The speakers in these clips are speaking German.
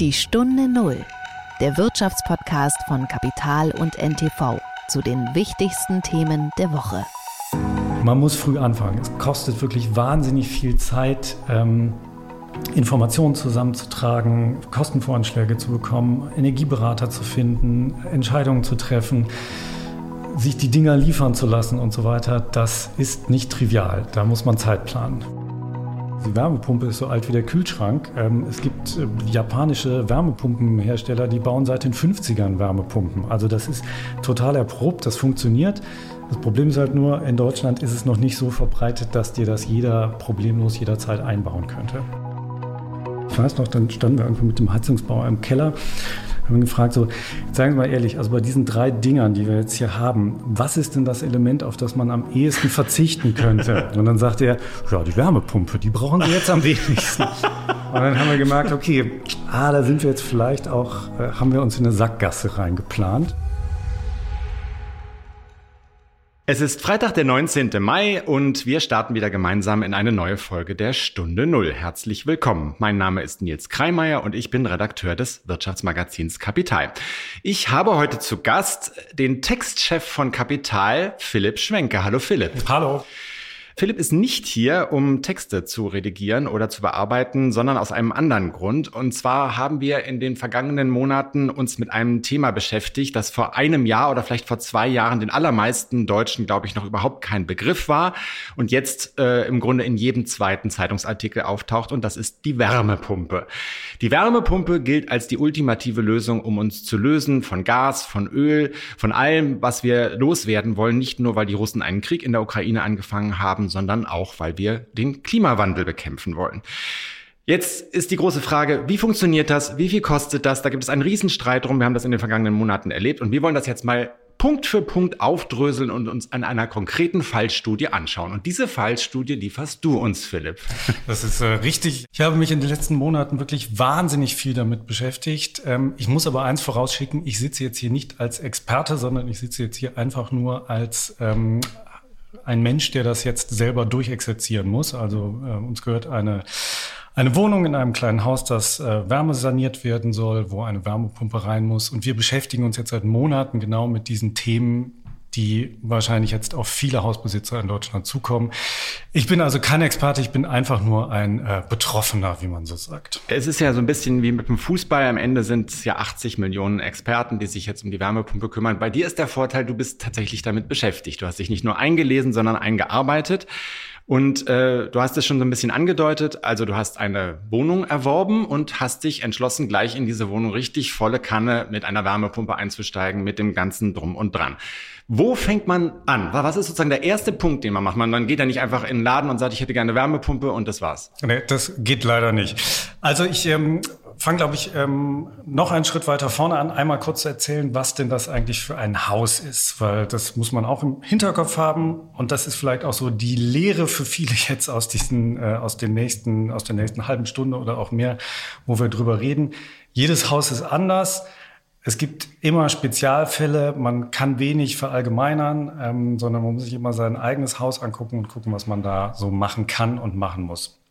Die Stunde Null, der Wirtschaftspodcast von Kapital und NTV zu den wichtigsten Themen der Woche. Man muss früh anfangen. Es kostet wirklich wahnsinnig viel Zeit, ähm, Informationen zusammenzutragen, Kostenvoranschläge zu bekommen, Energieberater zu finden, Entscheidungen zu treffen, sich die Dinger liefern zu lassen und so weiter. Das ist nicht trivial. Da muss man Zeit planen. Die Wärmepumpe ist so alt wie der Kühlschrank. Ähm, es gibt äh, japanische Wärmepumpenhersteller, die bauen seit den 50ern Wärmepumpen. Also das ist total erprobt, das funktioniert. Das Problem ist halt nur, in Deutschland ist es noch nicht so verbreitet, dass dir das jeder problemlos jederzeit einbauen könnte. Ich weiß noch, dann standen wir irgendwo mit dem Heizungsbauer im Keller haben gefragt, so, sagen Sie mal ehrlich, also bei diesen drei Dingern, die wir jetzt hier haben, was ist denn das Element, auf das man am ehesten verzichten könnte? Und dann sagte er, ja, die Wärmepumpe, die brauchen Sie jetzt am wenigsten. Und dann haben wir gemerkt, okay, ah, da sind wir jetzt vielleicht auch, äh, haben wir uns in eine Sackgasse reingeplant. Es ist Freitag, der 19. Mai und wir starten wieder gemeinsam in eine neue Folge der Stunde Null. Herzlich willkommen. Mein Name ist Nils Kreimeier und ich bin Redakteur des Wirtschaftsmagazins Kapital. Ich habe heute zu Gast den Textchef von Kapital, Philipp Schwenke. Hallo Philipp. Hallo. Philipp ist nicht hier, um Texte zu redigieren oder zu bearbeiten, sondern aus einem anderen Grund. Und zwar haben wir in den vergangenen Monaten uns mit einem Thema beschäftigt, das vor einem Jahr oder vielleicht vor zwei Jahren den allermeisten Deutschen, glaube ich, noch überhaupt kein Begriff war und jetzt äh, im Grunde in jedem zweiten Zeitungsartikel auftaucht. Und das ist die Wärmepumpe. Die Wärmepumpe gilt als die ultimative Lösung, um uns zu lösen von Gas, von Öl, von allem, was wir loswerden wollen. Nicht nur, weil die Russen einen Krieg in der Ukraine angefangen haben, haben, sondern auch, weil wir den Klimawandel bekämpfen wollen. Jetzt ist die große Frage, wie funktioniert das? Wie viel kostet das? Da gibt es einen Riesenstreit drum. Wir haben das in den vergangenen Monaten erlebt und wir wollen das jetzt mal Punkt für Punkt aufdröseln und uns an einer konkreten Fallstudie anschauen. Und diese Fallstudie lieferst du uns, Philipp. Das ist äh, richtig. Ich habe mich in den letzten Monaten wirklich wahnsinnig viel damit beschäftigt. Ähm, ich muss aber eins vorausschicken, ich sitze jetzt hier nicht als Experte, sondern ich sitze jetzt hier einfach nur als ähm, ein Mensch, der das jetzt selber durchexerzieren muss. Also äh, uns gehört eine, eine Wohnung in einem kleinen Haus, das äh, wärmesaniert werden soll, wo eine Wärmepumpe rein muss. Und wir beschäftigen uns jetzt seit Monaten genau mit diesen Themen, die wahrscheinlich jetzt auf viele Hausbesitzer in Deutschland zukommen. Ich bin also kein Experte, ich bin einfach nur ein äh, Betroffener, wie man so sagt. Es ist ja so ein bisschen wie mit dem Fußball. Am Ende sind es ja 80 Millionen Experten, die sich jetzt um die Wärmepumpe kümmern. Bei dir ist der Vorteil, du bist tatsächlich damit beschäftigt. Du hast dich nicht nur eingelesen, sondern eingearbeitet. Und äh, du hast es schon so ein bisschen angedeutet. Also du hast eine Wohnung erworben und hast dich entschlossen, gleich in diese Wohnung richtig volle Kanne mit einer Wärmepumpe einzusteigen, mit dem ganzen Drum und Dran. Wo fängt man an? Was ist sozusagen der erste Punkt, den man macht? Man, geht ja nicht einfach in den Laden und sagt, ich hätte gerne eine Wärmepumpe und das war's. Nee, das geht leider nicht. Also ich ähm, fange, glaube ich, ähm, noch einen Schritt weiter vorne an, einmal kurz zu erzählen, was denn das eigentlich für ein Haus ist, weil das muss man auch im Hinterkopf haben und das ist vielleicht auch so die Lehre für viele jetzt aus diesen, äh, aus den nächsten, aus der nächsten halben Stunde oder auch mehr, wo wir drüber reden. Jedes Haus ist anders. Es gibt immer Spezialfälle, man kann wenig verallgemeinern, ähm, sondern man muss sich immer sein eigenes Haus angucken und gucken, was man da so machen kann und machen muss.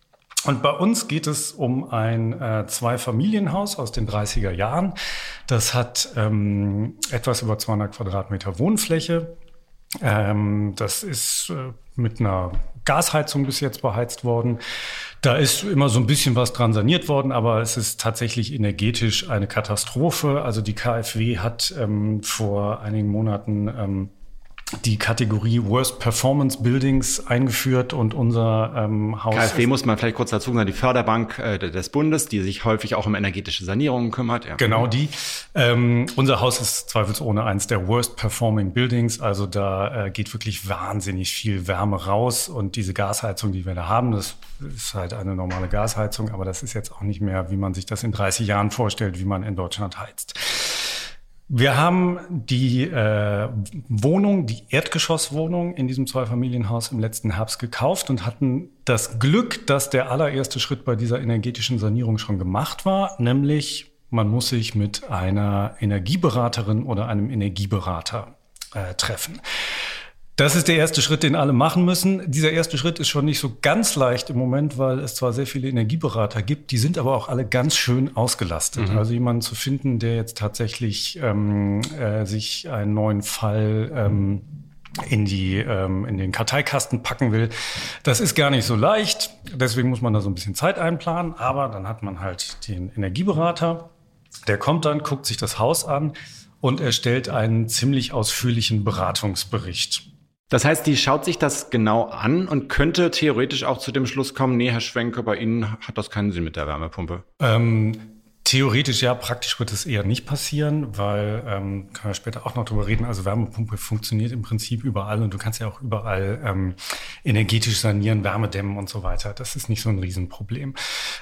Und bei uns geht es um ein äh, Zweifamilienhaus aus den 30er Jahren. Das hat ähm, etwas über 200 Quadratmeter Wohnfläche. Ähm, das ist äh, mit einer Gasheizung bis jetzt beheizt worden. Da ist immer so ein bisschen was dran saniert worden, aber es ist tatsächlich energetisch eine Katastrophe. Also die KfW hat ähm, vor einigen Monaten ähm, die Kategorie Worst Performance Buildings eingeführt und unser ähm, Haus. KfW muss man vielleicht kurz dazu sagen, die Förderbank äh, des Bundes, die sich häufig auch um energetische Sanierungen kümmert. Ja. Genau die. Ähm, unser Haus ist zweifelsohne eins der Worst Performing Buildings. Also da äh, geht wirklich wahnsinnig viel Wärme raus und diese Gasheizung, die wir da haben, das ist halt eine normale Gasheizung, aber das ist jetzt auch nicht mehr, wie man sich das in 30 Jahren vorstellt, wie man in Deutschland heizt. Wir haben die äh, Wohnung, die Erdgeschosswohnung in diesem Zweifamilienhaus im letzten Herbst gekauft und hatten das Glück, dass der allererste Schritt bei dieser energetischen Sanierung schon gemacht war, nämlich man muss sich mit einer Energieberaterin oder einem Energieberater äh, treffen. Das ist der erste Schritt, den alle machen müssen. Dieser erste Schritt ist schon nicht so ganz leicht im Moment, weil es zwar sehr viele Energieberater gibt, die sind aber auch alle ganz schön ausgelastet. Mhm. Also jemanden zu finden, der jetzt tatsächlich ähm, äh, sich einen neuen Fall ähm, in die ähm, in den Karteikasten packen will, das ist gar nicht so leicht. Deswegen muss man da so ein bisschen Zeit einplanen. Aber dann hat man halt den Energieberater, der kommt dann, guckt sich das Haus an und erstellt einen ziemlich ausführlichen Beratungsbericht. Das heißt, die schaut sich das genau an und könnte theoretisch auch zu dem Schluss kommen, nee, Herr Schwenke, bei Ihnen hat das keinen Sinn mit der Wärmepumpe. Ähm, theoretisch ja, praktisch wird es eher nicht passieren, weil, ähm, können wir später auch noch drüber reden, also Wärmepumpe funktioniert im Prinzip überall und du kannst ja auch überall ähm, energetisch sanieren, Wärme dämmen und so weiter. Das ist nicht so ein Riesenproblem.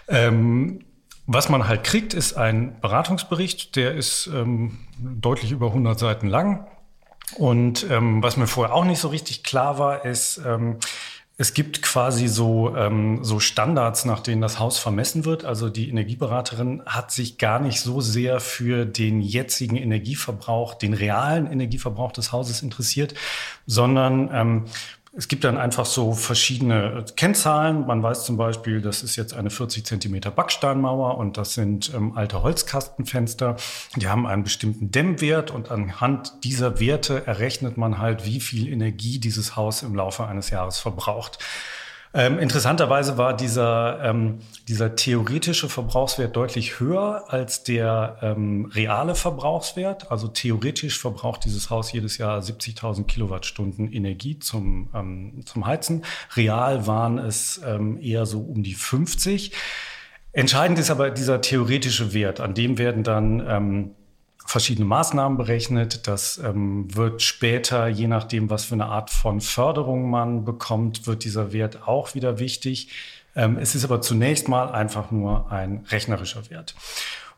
Ähm, was man halt kriegt, ist ein Beratungsbericht, der ist ähm, deutlich über 100 Seiten lang und ähm, was mir vorher auch nicht so richtig klar war, ist, ähm, es gibt quasi so, ähm, so Standards, nach denen das Haus vermessen wird. Also die Energieberaterin hat sich gar nicht so sehr für den jetzigen Energieverbrauch, den realen Energieverbrauch des Hauses interessiert, sondern ähm, es gibt dann einfach so verschiedene Kennzahlen. Man weiß zum Beispiel, das ist jetzt eine 40 Zentimeter Backsteinmauer und das sind ähm, alte Holzkastenfenster. Die haben einen bestimmten Dämmwert und anhand dieser Werte errechnet man halt, wie viel Energie dieses Haus im Laufe eines Jahres verbraucht. Ähm, interessanterweise war dieser, ähm, dieser theoretische Verbrauchswert deutlich höher als der ähm, reale Verbrauchswert. Also theoretisch verbraucht dieses Haus jedes Jahr 70.000 Kilowattstunden Energie zum, ähm, zum Heizen. Real waren es ähm, eher so um die 50. Entscheidend ist aber dieser theoretische Wert. An dem werden dann ähm, verschiedene Maßnahmen berechnet. Das ähm, wird später, je nachdem, was für eine Art von Förderung man bekommt, wird dieser Wert auch wieder wichtig. Ähm, es ist aber zunächst mal einfach nur ein rechnerischer Wert.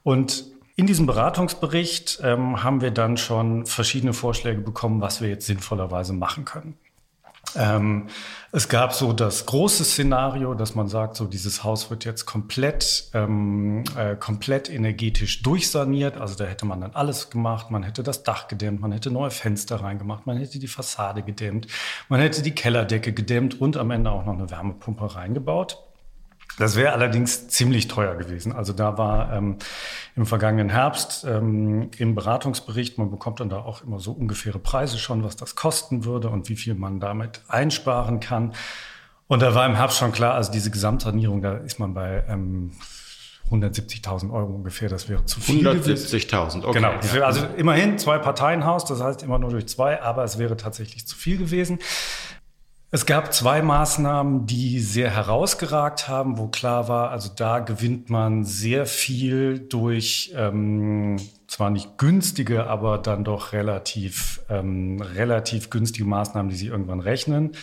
Und in diesem Beratungsbericht ähm, haben wir dann schon verschiedene Vorschläge bekommen, was wir jetzt sinnvollerweise machen können. Ähm, es gab so das große Szenario, dass man sagt, so dieses Haus wird jetzt komplett, ähm, äh, komplett energetisch durchsaniert. Also da hätte man dann alles gemacht. Man hätte das Dach gedämmt, man hätte neue Fenster reingemacht, man hätte die Fassade gedämmt, man hätte die Kellerdecke gedämmt und am Ende auch noch eine Wärmepumpe reingebaut. Das wäre allerdings ziemlich teuer gewesen. Also da war ähm, im vergangenen Herbst ähm, im Beratungsbericht, man bekommt dann da auch immer so ungefähre Preise schon, was das kosten würde und wie viel man damit einsparen kann. Und da war im Herbst schon klar, also diese Gesamtsanierung, da ist man bei ähm, 170.000 Euro ungefähr, das wäre zu viel. 170.000, okay. Genau, also immerhin zwei Parteienhaus, das heißt immer nur durch zwei, aber es wäre tatsächlich zu viel gewesen. Es gab zwei Maßnahmen, die sehr herausgeragt haben, wo klar war, also da gewinnt man sehr viel durch ähm, zwar nicht günstige, aber dann doch relativ, ähm, relativ günstige Maßnahmen, die sie irgendwann rechnen.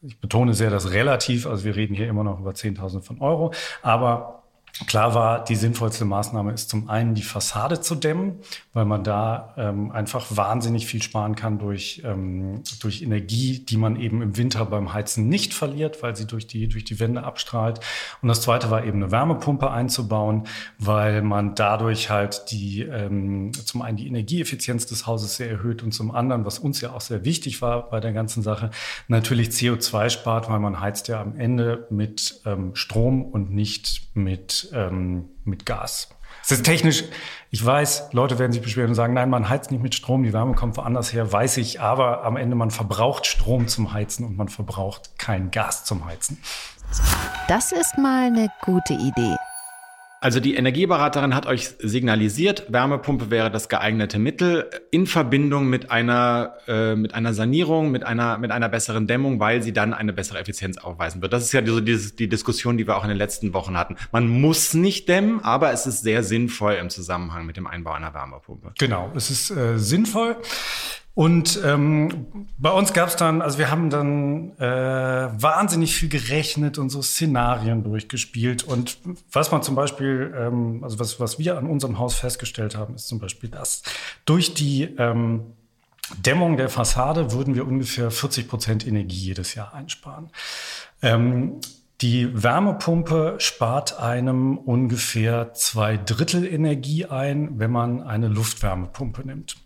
Ich betone sehr das relativ, also wir reden hier immer noch über 10.000 von Euro, aber Klar war, die sinnvollste Maßnahme ist zum einen die Fassade zu dämmen, weil man da ähm, einfach wahnsinnig viel sparen kann durch, ähm, durch Energie, die man eben im Winter beim Heizen nicht verliert, weil sie durch die, durch die Wände abstrahlt. Und das zweite war eben eine Wärmepumpe einzubauen, weil man dadurch halt die, ähm, zum einen die Energieeffizienz des Hauses sehr erhöht und zum anderen, was uns ja auch sehr wichtig war bei der ganzen Sache, natürlich CO2 spart, weil man heizt ja am Ende mit ähm, Strom und nicht mit ähm, mit Gas. Es ist technisch, ich weiß, Leute werden sich beschweren und sagen, nein, man heizt nicht mit Strom, die Wärme kommt woanders her, weiß ich, aber am Ende man verbraucht Strom zum Heizen und man verbraucht kein Gas zum Heizen. Das ist mal eine gute Idee. Also die Energieberaterin hat euch signalisiert, Wärmepumpe wäre das geeignete Mittel in Verbindung mit einer äh, mit einer Sanierung, mit einer mit einer besseren Dämmung, weil sie dann eine bessere Effizienz aufweisen wird. Das ist ja so die, die Diskussion, die wir auch in den letzten Wochen hatten. Man muss nicht dämmen, aber es ist sehr sinnvoll im Zusammenhang mit dem Einbau einer Wärmepumpe. Genau, es ist äh, sinnvoll. Und ähm, bei uns gab es dann, also wir haben dann äh, wahnsinnig viel gerechnet und so Szenarien durchgespielt. Und was man zum Beispiel, ähm, also was, was wir an unserem Haus festgestellt haben, ist zum Beispiel das. Durch die ähm, Dämmung der Fassade würden wir ungefähr 40 Prozent Energie jedes Jahr einsparen. Ähm, die Wärmepumpe spart einem ungefähr zwei Drittel Energie ein, wenn man eine Luftwärmepumpe nimmt.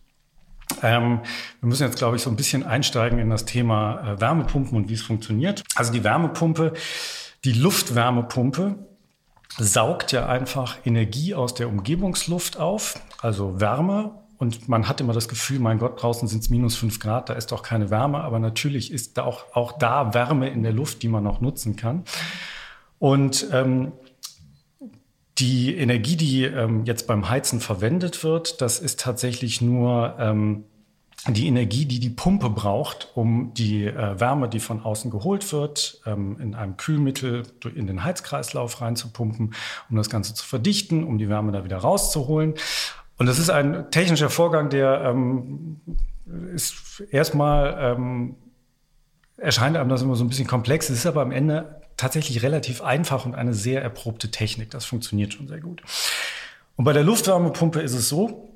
Ähm, wir müssen jetzt, glaube ich, so ein bisschen einsteigen in das Thema äh, Wärmepumpen und wie es funktioniert. Also die Wärmepumpe, die Luftwärmepumpe saugt ja einfach Energie aus der Umgebungsluft auf, also Wärme. Und man hat immer das Gefühl, mein Gott, draußen sind es minus fünf Grad, da ist doch keine Wärme. Aber natürlich ist da auch, auch da Wärme in der Luft, die man noch nutzen kann. Und ähm, die Energie, die ähm, jetzt beim Heizen verwendet wird, das ist tatsächlich nur ähm, die Energie, die die Pumpe braucht, um die äh, Wärme, die von außen geholt wird, ähm, in einem Kühlmittel in den Heizkreislauf reinzupumpen, um das Ganze zu verdichten, um die Wärme da wieder rauszuholen. Und das ist ein technischer Vorgang, der ähm, ist erstmal ähm, erscheint einem das immer so ein bisschen komplex. Es ist aber am Ende tatsächlich relativ einfach und eine sehr erprobte Technik. Das funktioniert schon sehr gut. Und bei der Luftwärmepumpe ist es so,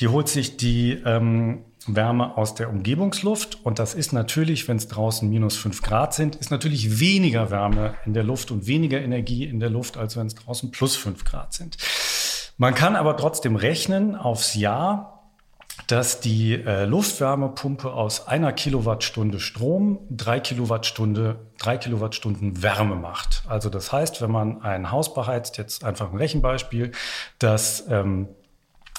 die holt sich die ähm, Wärme aus der Umgebungsluft. Und das ist natürlich, wenn es draußen minus fünf Grad sind, ist natürlich weniger Wärme in der Luft und weniger Energie in der Luft, als wenn es draußen plus fünf Grad sind. Man kann aber trotzdem rechnen aufs Jahr, dass die äh, Luftwärmepumpe aus einer Kilowattstunde Strom drei Kilowattstunde, drei Kilowattstunden Wärme macht. Also das heißt, wenn man ein Haus beheizt, jetzt einfach ein Rechenbeispiel, das ähm,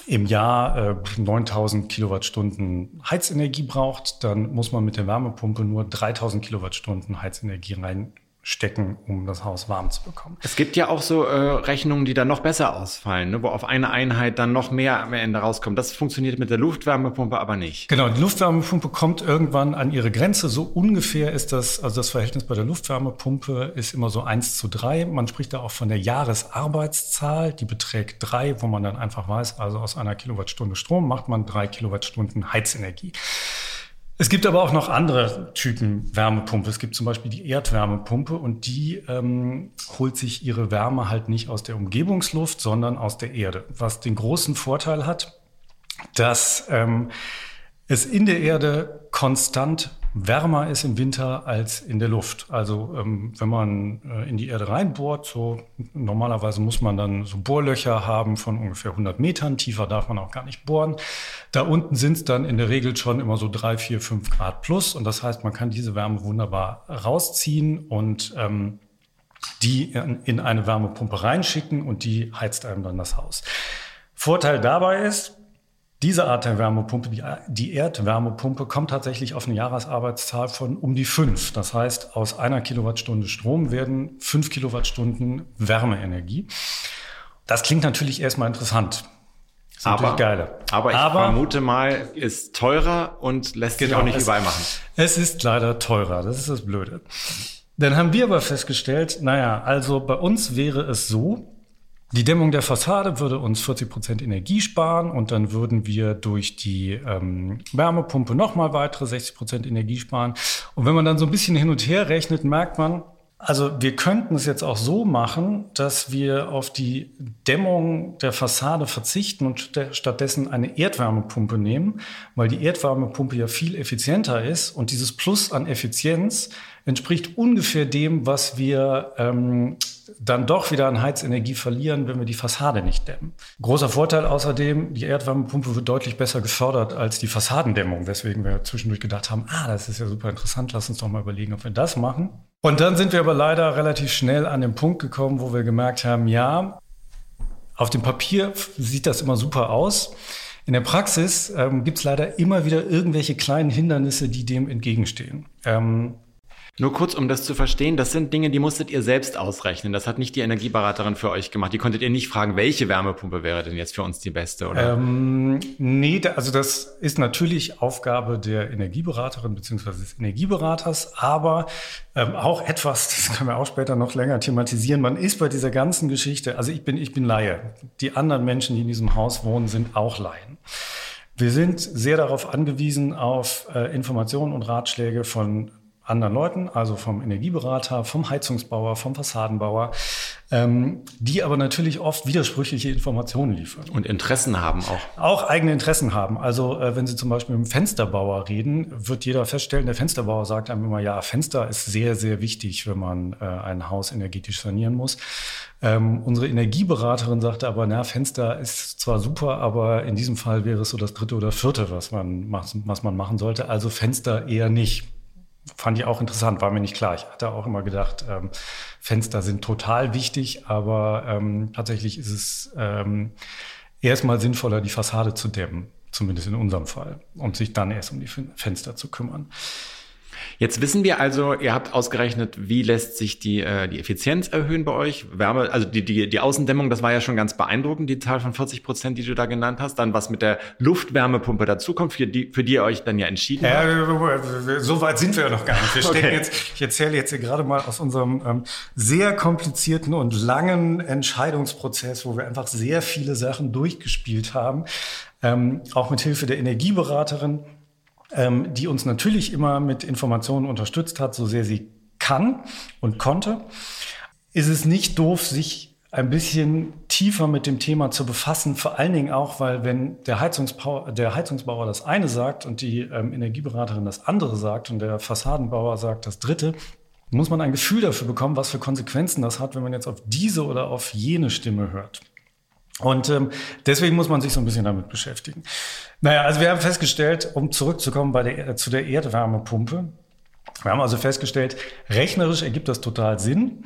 im Jahr äh, 9000 Kilowattstunden Heizenergie braucht, dann muss man mit der Wärmepumpe nur 3000 Kilowattstunden Heizenergie rein stecken, um das Haus warm zu bekommen. Es gibt ja auch so äh, Rechnungen, die dann noch besser ausfallen, ne? wo auf eine Einheit dann noch mehr am Ende rauskommt. Das funktioniert mit der Luftwärmepumpe aber nicht. Genau, die Luftwärmepumpe kommt irgendwann an ihre Grenze. So ungefähr ist das, also das Verhältnis bei der Luftwärmepumpe ist immer so eins zu drei. Man spricht da auch von der Jahresarbeitszahl, die beträgt drei, wo man dann einfach weiß, also aus einer Kilowattstunde Strom macht man drei Kilowattstunden Heizenergie. Es gibt aber auch noch andere Typen Wärmepumpe. Es gibt zum Beispiel die Erdwärmepumpe und die ähm, holt sich ihre Wärme halt nicht aus der Umgebungsluft, sondern aus der Erde. Was den großen Vorteil hat, dass ähm, es in der Erde konstant wärmer ist im Winter als in der Luft. Also ähm, wenn man äh, in die Erde reinbohrt, so normalerweise muss man dann so Bohrlöcher haben von ungefähr 100 Metern. Tiefer darf man auch gar nicht bohren. Da unten sind es dann in der Regel schon immer so drei, vier, fünf Grad plus. Und das heißt, man kann diese Wärme wunderbar rausziehen und ähm, die in, in eine Wärmepumpe reinschicken und die heizt einem dann das Haus. Vorteil dabei ist, diese Art der Wärmepumpe, die, Erdwärmepumpe, kommt tatsächlich auf eine Jahresarbeitszahl von um die fünf. Das heißt, aus einer Kilowattstunde Strom werden fünf Kilowattstunden Wärmeenergie. Das klingt natürlich erstmal interessant. Ist aber, geile. aber ich aber, vermute mal, ist teurer und lässt genau, sich auch nicht es, überall machen. Es ist leider teurer. Das ist das Blöde. Dann haben wir aber festgestellt, naja, also bei uns wäre es so, die Dämmung der Fassade würde uns 40 Prozent Energie sparen und dann würden wir durch die ähm, Wärmepumpe nochmal weitere 60 Prozent Energie sparen. Und wenn man dann so ein bisschen hin und her rechnet, merkt man, also wir könnten es jetzt auch so machen, dass wir auf die Dämmung der Fassade verzichten und stattdessen eine Erdwärmepumpe nehmen, weil die Erdwärmepumpe ja viel effizienter ist und dieses Plus an Effizienz entspricht ungefähr dem, was wir ähm, dann doch wieder an Heizenergie verlieren, wenn wir die Fassade nicht dämmen. Großer Vorteil außerdem, die Erdwärmepumpe wird deutlich besser gefördert als die Fassadendämmung, weswegen wir zwischendurch gedacht haben, ah, das ist ja super interessant, lass uns doch mal überlegen, ob wir das machen. Und dann sind wir aber leider relativ schnell an den Punkt gekommen, wo wir gemerkt haben, ja, auf dem Papier sieht das immer super aus. In der Praxis ähm, gibt es leider immer wieder irgendwelche kleinen Hindernisse, die dem entgegenstehen. Ähm, nur kurz, um das zu verstehen, das sind Dinge, die musstet ihr selbst ausrechnen. Das hat nicht die Energieberaterin für euch gemacht. Die konntet ihr nicht fragen, welche Wärmepumpe wäre denn jetzt für uns die beste, oder? Ähm, nee, also das ist natürlich Aufgabe der Energieberaterin beziehungsweise des Energieberaters, aber ähm, auch etwas, das können wir auch später noch länger thematisieren. Man ist bei dieser ganzen Geschichte, also ich bin, ich bin Laie. Die anderen Menschen, die in diesem Haus wohnen, sind auch Laien. Wir sind sehr darauf angewiesen, auf äh, Informationen und Ratschläge von anderen Leuten, also vom Energieberater, vom Heizungsbauer, vom Fassadenbauer. ähm, die aber natürlich oft widersprüchliche Informationen liefern. Und Interessen haben auch. Auch eigene Interessen haben. Also äh, wenn Sie zum Beispiel mit einem Fensterbauer reden, wird jeder feststellen, der Fensterbauer sagt einem immer, ja, Fenster ist sehr, sehr wichtig, wenn man äh, ein Haus energetisch sanieren muss. Ähm, unsere Energieberaterin sagte aber, na, Fenster ist zwar super, aber in diesem Fall wäre es so das dritte oder vierte, was man, was man machen sollte. Also Fenster eher nicht. Fand ich auch interessant, war mir nicht klar. Ich hatte auch immer gedacht, ähm, Fenster sind total wichtig, aber ähm, tatsächlich ist es ähm, erstmal sinnvoller, die Fassade zu dämmen, zumindest in unserem Fall, und sich dann erst um die Fenster zu kümmern. Jetzt wissen wir also, ihr habt ausgerechnet, wie lässt sich die, äh, die Effizienz erhöhen bei euch. Wärme, also die, die, die Außendämmung, das war ja schon ganz beeindruckend, die Zahl von 40 Prozent, die du da genannt hast. Dann was mit der Luftwärmepumpe dazukommt, für die, für die ihr euch dann ja entschieden ja, habt. So weit sind wir ja noch gar nicht. Wir stecken okay. jetzt, ich erzähle jetzt hier gerade mal aus unserem ähm, sehr komplizierten und langen Entscheidungsprozess, wo wir einfach sehr viele Sachen durchgespielt haben. Ähm, auch mit Hilfe der Energieberaterin ähm, die uns natürlich immer mit Informationen unterstützt hat, so sehr sie kann und konnte, ist es nicht doof, sich ein bisschen tiefer mit dem Thema zu befassen, vor allen Dingen auch, weil wenn der, Heizungsbauer, der Heizungsbauer das eine sagt und die ähm, Energieberaterin das andere sagt und der Fassadenbauer sagt das dritte, muss man ein Gefühl dafür bekommen, was für Konsequenzen das hat, wenn man jetzt auf diese oder auf jene Stimme hört. Und ähm, deswegen muss man sich so ein bisschen damit beschäftigen. Naja, also wir haben festgestellt, um zurückzukommen bei der, äh, zu der Erdwärmepumpe, wir haben also festgestellt, rechnerisch ergibt das total Sinn.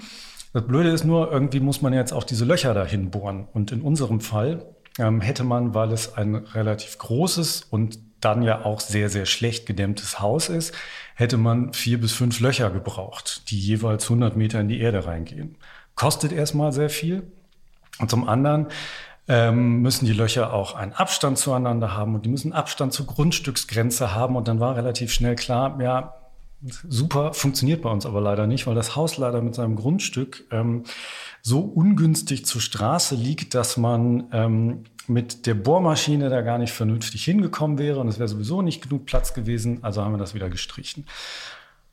Das Blöde ist nur, irgendwie muss man jetzt auch diese Löcher dahin bohren. Und in unserem Fall ähm, hätte man, weil es ein relativ großes und dann ja auch sehr, sehr schlecht gedämmtes Haus ist, hätte man vier bis fünf Löcher gebraucht, die jeweils 100 Meter in die Erde reingehen. Kostet erstmal sehr viel, und zum anderen ähm, müssen die Löcher auch einen Abstand zueinander haben und die müssen Abstand zur Grundstücksgrenze haben. Und dann war relativ schnell klar, ja, super, funktioniert bei uns aber leider nicht, weil das Haus leider mit seinem Grundstück ähm, so ungünstig zur Straße liegt, dass man ähm, mit der Bohrmaschine da gar nicht vernünftig hingekommen wäre und es wäre sowieso nicht genug Platz gewesen, also haben wir das wieder gestrichen.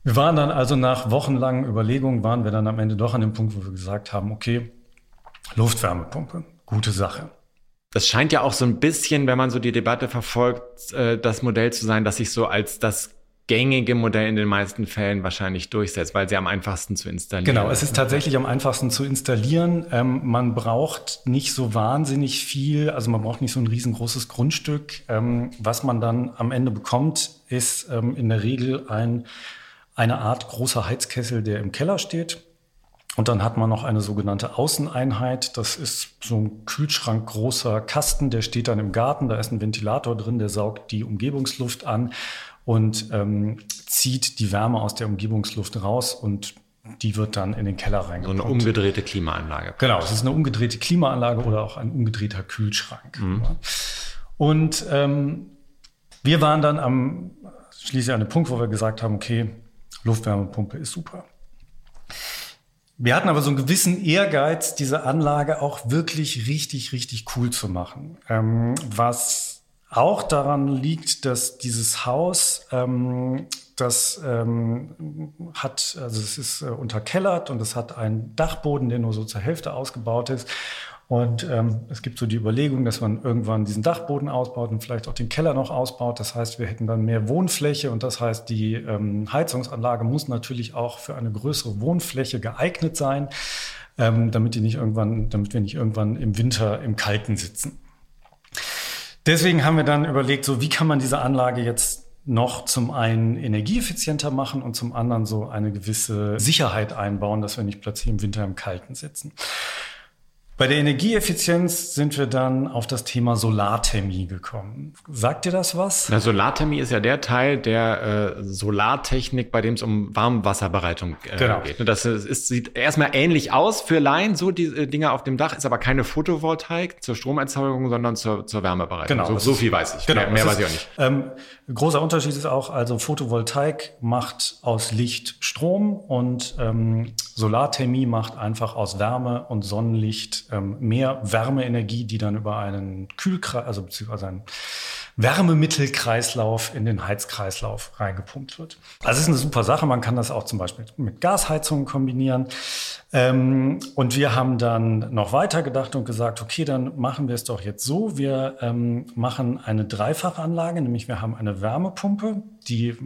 Wir waren dann also nach wochenlangen Überlegungen, waren wir dann am Ende doch an dem Punkt, wo wir gesagt haben, okay, Luftwärmepumpe, gute Sache. Das scheint ja auch so ein bisschen, wenn man so die Debatte verfolgt, äh, das Modell zu sein, das sich so als das gängige Modell in den meisten Fällen wahrscheinlich durchsetzt, weil sie am einfachsten zu installieren. Genau, es ist tatsächlich am einfachsten zu installieren. Ähm, man braucht nicht so wahnsinnig viel, also man braucht nicht so ein riesengroßes Grundstück. Ähm, was man dann am Ende bekommt, ist ähm, in der Regel ein, eine Art großer Heizkessel, der im Keller steht. Und dann hat man noch eine sogenannte Außeneinheit. Das ist so ein Kühlschrank großer Kasten, der steht dann im Garten. Da ist ein Ventilator drin, der saugt die Umgebungsluft an und ähm, zieht die Wärme aus der Umgebungsluft raus und die wird dann in den Keller reingepumpt. So eine umgedrehte Klimaanlage. Genau, es ist eine umgedrehte Klimaanlage oder auch ein umgedrehter Kühlschrank. Mhm. Und ähm, wir waren dann am schließlich an dem Punkt, wo wir gesagt haben, okay, Luftwärmepumpe ist super. Wir hatten aber so einen gewissen Ehrgeiz, diese Anlage auch wirklich richtig, richtig cool zu machen. Ähm, was auch daran liegt, dass dieses Haus, ähm, das ähm, hat, also es ist äh, unterkellert und es hat einen Dachboden, der nur so zur Hälfte ausgebaut ist. Und ähm, es gibt so die Überlegung, dass man irgendwann diesen Dachboden ausbaut und vielleicht auch den Keller noch ausbaut. Das heißt, wir hätten dann mehr Wohnfläche und das heißt, die ähm, Heizungsanlage muss natürlich auch für eine größere Wohnfläche geeignet sein, ähm, damit die nicht irgendwann, damit wir nicht irgendwann im Winter im Kalten sitzen. Deswegen haben wir dann überlegt, so wie kann man diese Anlage jetzt noch zum einen energieeffizienter machen und zum anderen so eine gewisse Sicherheit einbauen, dass wir nicht plötzlich im Winter im Kalten sitzen. Bei der Energieeffizienz sind wir dann auf das Thema Solarthermie gekommen. Sagt dir das was? Na, Solarthermie ist ja der Teil der äh, Solartechnik, bei dem es um Warmwasserbereitung äh, genau. geht. Das ist, ist, sieht erstmal ähnlich aus für Laien, so die äh, Dinger auf dem Dach, ist aber keine Photovoltaik zur Stromerzeugung, sondern zur, zur Wärmebereitung. Genau. So, so viel weiß ich. Genau. Mehr, mehr weiß ich auch nicht. Ähm, großer Unterschied ist auch, also Photovoltaik macht aus Licht Strom und ähm, Solarthermie macht einfach aus Wärme und Sonnenlicht ähm, mehr Wärmeenergie, die dann über einen Kühlkreis, also beziehungsweise einen Wärmemittelkreislauf in den Heizkreislauf reingepumpt wird. Also es ist eine super Sache. Man kann das auch zum Beispiel mit Gasheizungen kombinieren. Ähm, und wir haben dann noch weiter gedacht und gesagt, okay, dann machen wir es doch jetzt so. Wir ähm, machen eine Dreifachanlage, nämlich wir haben eine Wärmepumpe, die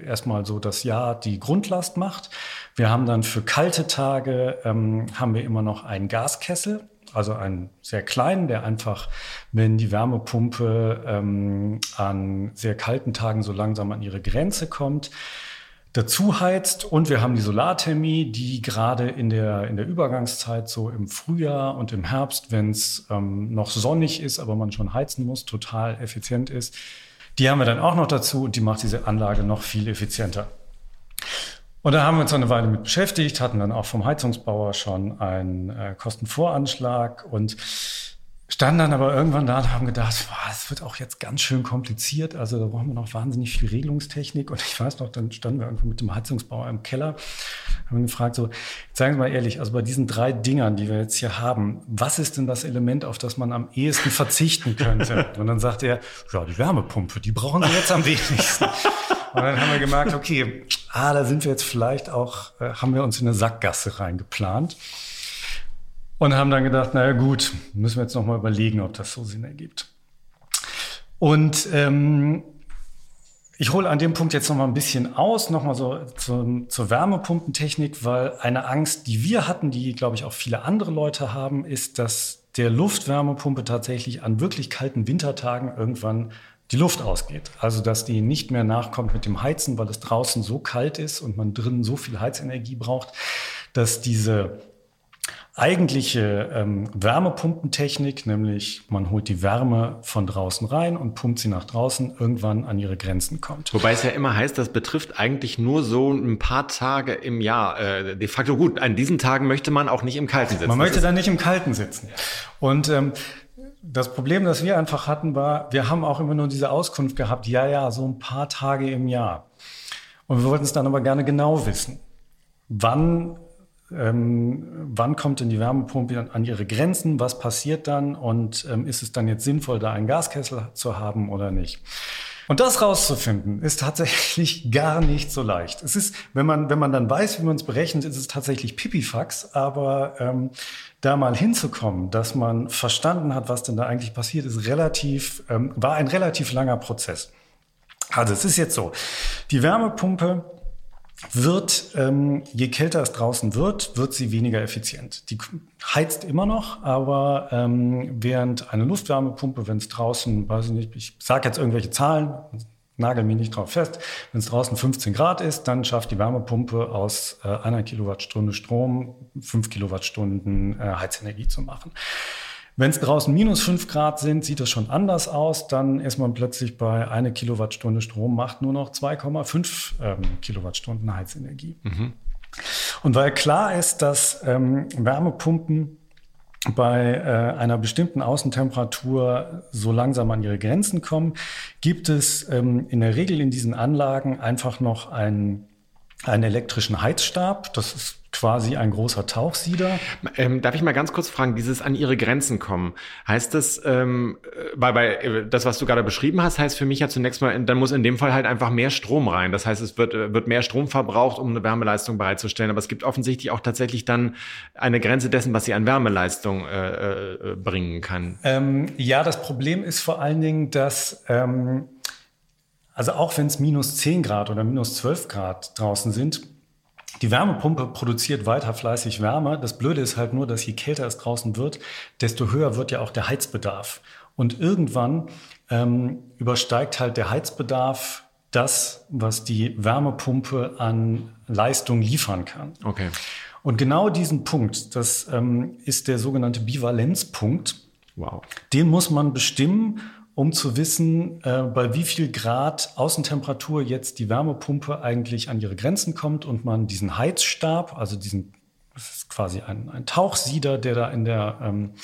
erstmal so das Jahr die Grundlast macht. Wir haben dann für kalte Tage ähm, haben wir immer noch einen Gaskessel, also einen sehr kleinen, der einfach, wenn die Wärmepumpe ähm, an sehr kalten Tagen so langsam an ihre Grenze kommt, dazu heizt. Und wir haben die Solarthermie, die gerade in der, in der Übergangszeit, so im Frühjahr und im Herbst, wenn es ähm, noch sonnig ist, aber man schon heizen muss, total effizient ist. Die haben wir dann auch noch dazu und die macht diese Anlage noch viel effizienter. Und da haben wir uns eine Weile mit beschäftigt, hatten dann auch vom Heizungsbauer schon einen äh, Kostenvoranschlag und standen dann aber irgendwann da und haben gedacht, das wird auch jetzt ganz schön kompliziert. Also da brauchen wir noch wahnsinnig viel Regelungstechnik. Und ich weiß noch, dann standen wir irgendwann mit dem Heizungsbauer im Keller, haben gefragt, so, sagen Sie mal ehrlich, also bei diesen drei Dingern, die wir jetzt hier haben, was ist denn das Element, auf das man am ehesten verzichten könnte? Und dann sagte er, ja, die Wärmepumpe, die brauchen Sie jetzt am wenigsten. Und dann haben wir gemerkt, okay, ah, da sind wir jetzt vielleicht auch, äh, haben wir uns in eine Sackgasse reingeplant. Und haben dann gedacht, naja gut, müssen wir jetzt nochmal überlegen, ob das so Sinn ergibt. Und ähm, ich hole an dem Punkt jetzt nochmal ein bisschen aus, nochmal so zu, zur Wärmepumpentechnik, weil eine Angst, die wir hatten, die, glaube ich, auch viele andere Leute haben, ist, dass der Luftwärmepumpe tatsächlich an wirklich kalten Wintertagen irgendwann die Luft ausgeht. Also dass die nicht mehr nachkommt mit dem Heizen, weil es draußen so kalt ist und man drinnen so viel Heizenergie braucht, dass diese eigentliche ähm, Wärmepumpentechnik, nämlich man holt die Wärme von draußen rein und pumpt sie nach draußen, irgendwann an ihre Grenzen kommt. Wobei es ja immer heißt, das betrifft eigentlich nur so ein paar Tage im Jahr. Äh, de facto gut, an diesen Tagen möchte man auch nicht im Kalten sitzen. Man möchte dann nicht im Kalten sitzen. Und ähm, das Problem, das wir einfach hatten, war, wir haben auch immer nur diese Auskunft gehabt, ja, ja, so ein paar Tage im Jahr. Und wir wollten es dann aber gerne genau wissen. Wann, ähm, wann kommt denn die Wärmepumpe an ihre Grenzen? Was passiert dann? Und ähm, ist es dann jetzt sinnvoll, da einen Gaskessel zu haben oder nicht? Und das rauszufinden, ist tatsächlich gar nicht so leicht. Es ist, wenn man, wenn man dann weiß, wie man es berechnet, ist es tatsächlich Pipifax, aber ähm, da mal hinzukommen, dass man verstanden hat, was denn da eigentlich passiert, ist relativ, ähm, war ein relativ langer Prozess. Also es ist jetzt so, die Wärmepumpe wird, ähm, je kälter es draußen wird, wird sie weniger effizient. Die heizt immer noch, aber ähm, während eine Luftwärmepumpe, wenn es draußen, weiß ich nicht, ich sage jetzt irgendwelche Zahlen, nagel mich nicht drauf fest, wenn es draußen 15 Grad ist, dann schafft die Wärmepumpe aus äh, einer Kilowattstunde Strom fünf Kilowattstunden äh, Heizenergie zu machen. Wenn es draußen minus fünf Grad sind, sieht das schon anders aus. Dann ist man plötzlich bei eine Kilowattstunde Strom macht nur noch 2,5 ähm, Kilowattstunden Heizenergie. Mhm. Und weil klar ist, dass ähm, Wärmepumpen bei äh, einer bestimmten Außentemperatur so langsam an ihre Grenzen kommen, gibt es ähm, in der Regel in diesen Anlagen einfach noch einen, einen elektrischen Heizstab. Das ist quasi ein großer Tauchsieder. Ähm, darf ich mal ganz kurz fragen, dieses an ihre Grenzen kommen, heißt das, ähm, bei, bei äh, das, was du gerade beschrieben hast, heißt für mich ja zunächst mal, dann muss in dem Fall halt einfach mehr Strom rein. Das heißt, es wird, äh, wird mehr Strom verbraucht, um eine Wärmeleistung bereitzustellen. Aber es gibt offensichtlich auch tatsächlich dann eine Grenze dessen, was sie an Wärmeleistung äh, äh, bringen kann. Ähm, ja, das Problem ist vor allen Dingen, dass ähm, also auch wenn es minus 10 Grad oder minus 12 Grad draußen sind, die Wärmepumpe produziert weiter fleißig Wärme. Das Blöde ist halt nur, dass je kälter es draußen wird, desto höher wird ja auch der Heizbedarf. Und irgendwann ähm, übersteigt halt der Heizbedarf das, was die Wärmepumpe an Leistung liefern kann. Okay. Und genau diesen Punkt, das ähm, ist der sogenannte Bivalenzpunkt. Wow. Den muss man bestimmen um zu wissen, äh, bei wie viel Grad Außentemperatur jetzt die Wärmepumpe eigentlich an ihre Grenzen kommt und man diesen Heizstab, also diesen, das ist quasi ein, ein Tauchsieder, der da in der, ähm,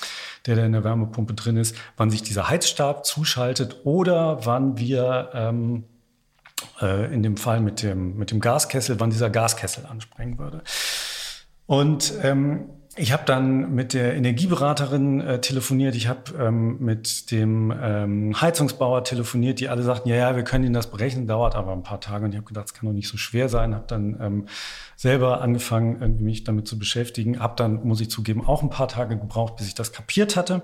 der da in der Wärmepumpe drin ist, wann sich dieser Heizstab zuschaltet oder wann wir ähm, äh, in dem Fall mit dem, mit dem Gaskessel, wann dieser Gaskessel anspringen würde. Und ähm, ich habe dann mit der Energieberaterin äh, telefoniert, ich habe ähm, mit dem ähm, Heizungsbauer telefoniert, die alle sagten, ja, ja, wir können Ihnen das berechnen, dauert aber ein paar Tage. Und ich habe gedacht, es kann doch nicht so schwer sein, habe dann ähm, selber angefangen, irgendwie mich damit zu beschäftigen, habe dann, muss ich zugeben, auch ein paar Tage gebraucht, bis ich das kapiert hatte.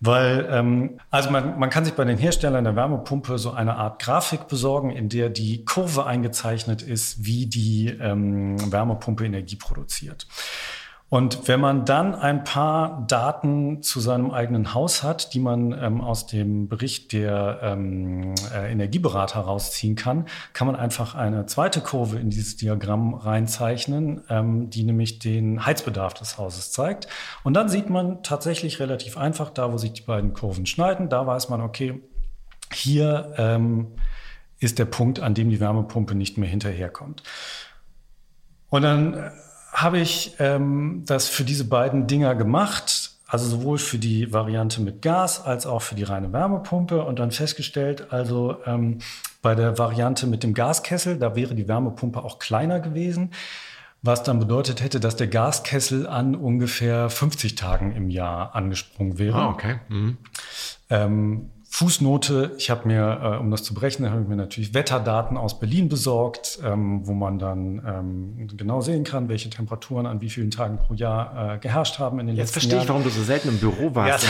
Weil, ähm, also man, man kann sich bei den Herstellern der Wärmepumpe so eine Art Grafik besorgen, in der die Kurve eingezeichnet ist, wie die ähm, Wärmepumpe Energie produziert. Und wenn man dann ein paar Daten zu seinem eigenen Haus hat, die man ähm, aus dem Bericht der ähm, äh, Energieberater rausziehen kann, kann man einfach eine zweite Kurve in dieses Diagramm reinzeichnen, ähm, die nämlich den Heizbedarf des Hauses zeigt. Und dann sieht man tatsächlich relativ einfach, da wo sich die beiden Kurven schneiden, da weiß man, okay, hier ähm, ist der Punkt, an dem die Wärmepumpe nicht mehr hinterherkommt. Und dann äh, habe ich ähm, das für diese beiden Dinger gemacht, also sowohl für die Variante mit Gas als auch für die reine Wärmepumpe und dann festgestellt, also ähm, bei der Variante mit dem Gaskessel, da wäre die Wärmepumpe auch kleiner gewesen, was dann bedeutet hätte, dass der Gaskessel an ungefähr 50 Tagen im Jahr angesprungen wäre. Ah, okay. Mhm. Ähm, Fußnote, ich habe mir, äh, um das zu berechnen, habe ich mir natürlich Wetterdaten aus Berlin besorgt, ähm, wo man dann ähm, genau sehen kann, welche Temperaturen an wie vielen Tagen pro Jahr äh, geherrscht haben in den Jetzt letzten verstehe Jahren. ich, warum du so selten im Büro warst.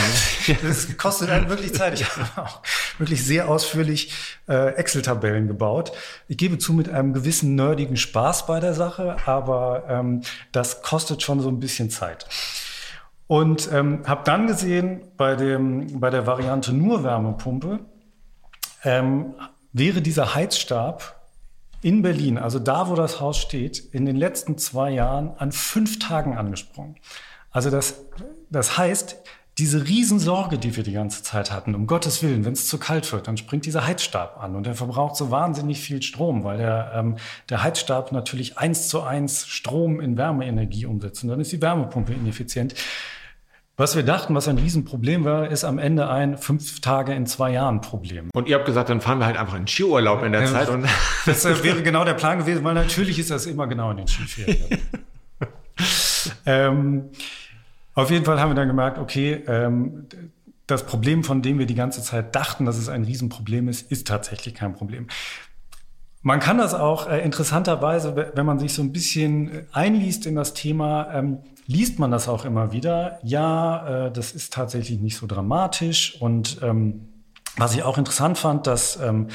Ja, das kostet einen wirklich Zeit. Ich habe auch wirklich sehr ausführlich äh, Excel-Tabellen gebaut. Ich gebe zu mit einem gewissen nerdigen Spaß bei der Sache, aber ähm, das kostet schon so ein bisschen Zeit. Und ähm, habe dann gesehen, bei, dem, bei der Variante nur Wärmepumpe, ähm, wäre dieser Heizstab in Berlin, also da, wo das Haus steht, in den letzten zwei Jahren an fünf Tagen angesprungen. Also das, das heißt, diese Riesensorge, die wir die ganze Zeit hatten, um Gottes Willen, wenn es zu kalt wird, dann springt dieser Heizstab an und der verbraucht so wahnsinnig viel Strom, weil der, ähm, der Heizstab natürlich eins zu eins Strom in Wärmeenergie umsetzt und dann ist die Wärmepumpe ineffizient. Was wir dachten, was ein Riesenproblem war, ist am Ende ein fünf Tage in zwei Jahren Problem. Und ihr habt gesagt, dann fahren wir halt einfach in Skiurlaub in der Ja, Zeit. Und Das wäre genau der Plan gewesen, weil natürlich ist das immer genau in den Skiferien. ähm, auf jeden Fall haben wir dann gemerkt, okay, ähm, das Problem, von dem wir die ganze Zeit dachten, dass es ein Riesenproblem ist, ist tatsächlich kein Problem. Man kann das auch äh, interessanterweise, wenn man sich so ein bisschen äh, einliest in das Thema, ähm, liest man das auch immer wieder. Ja, äh, das ist tatsächlich nicht so dramatisch. Und ähm, was ich auch interessant fand, dass ähm,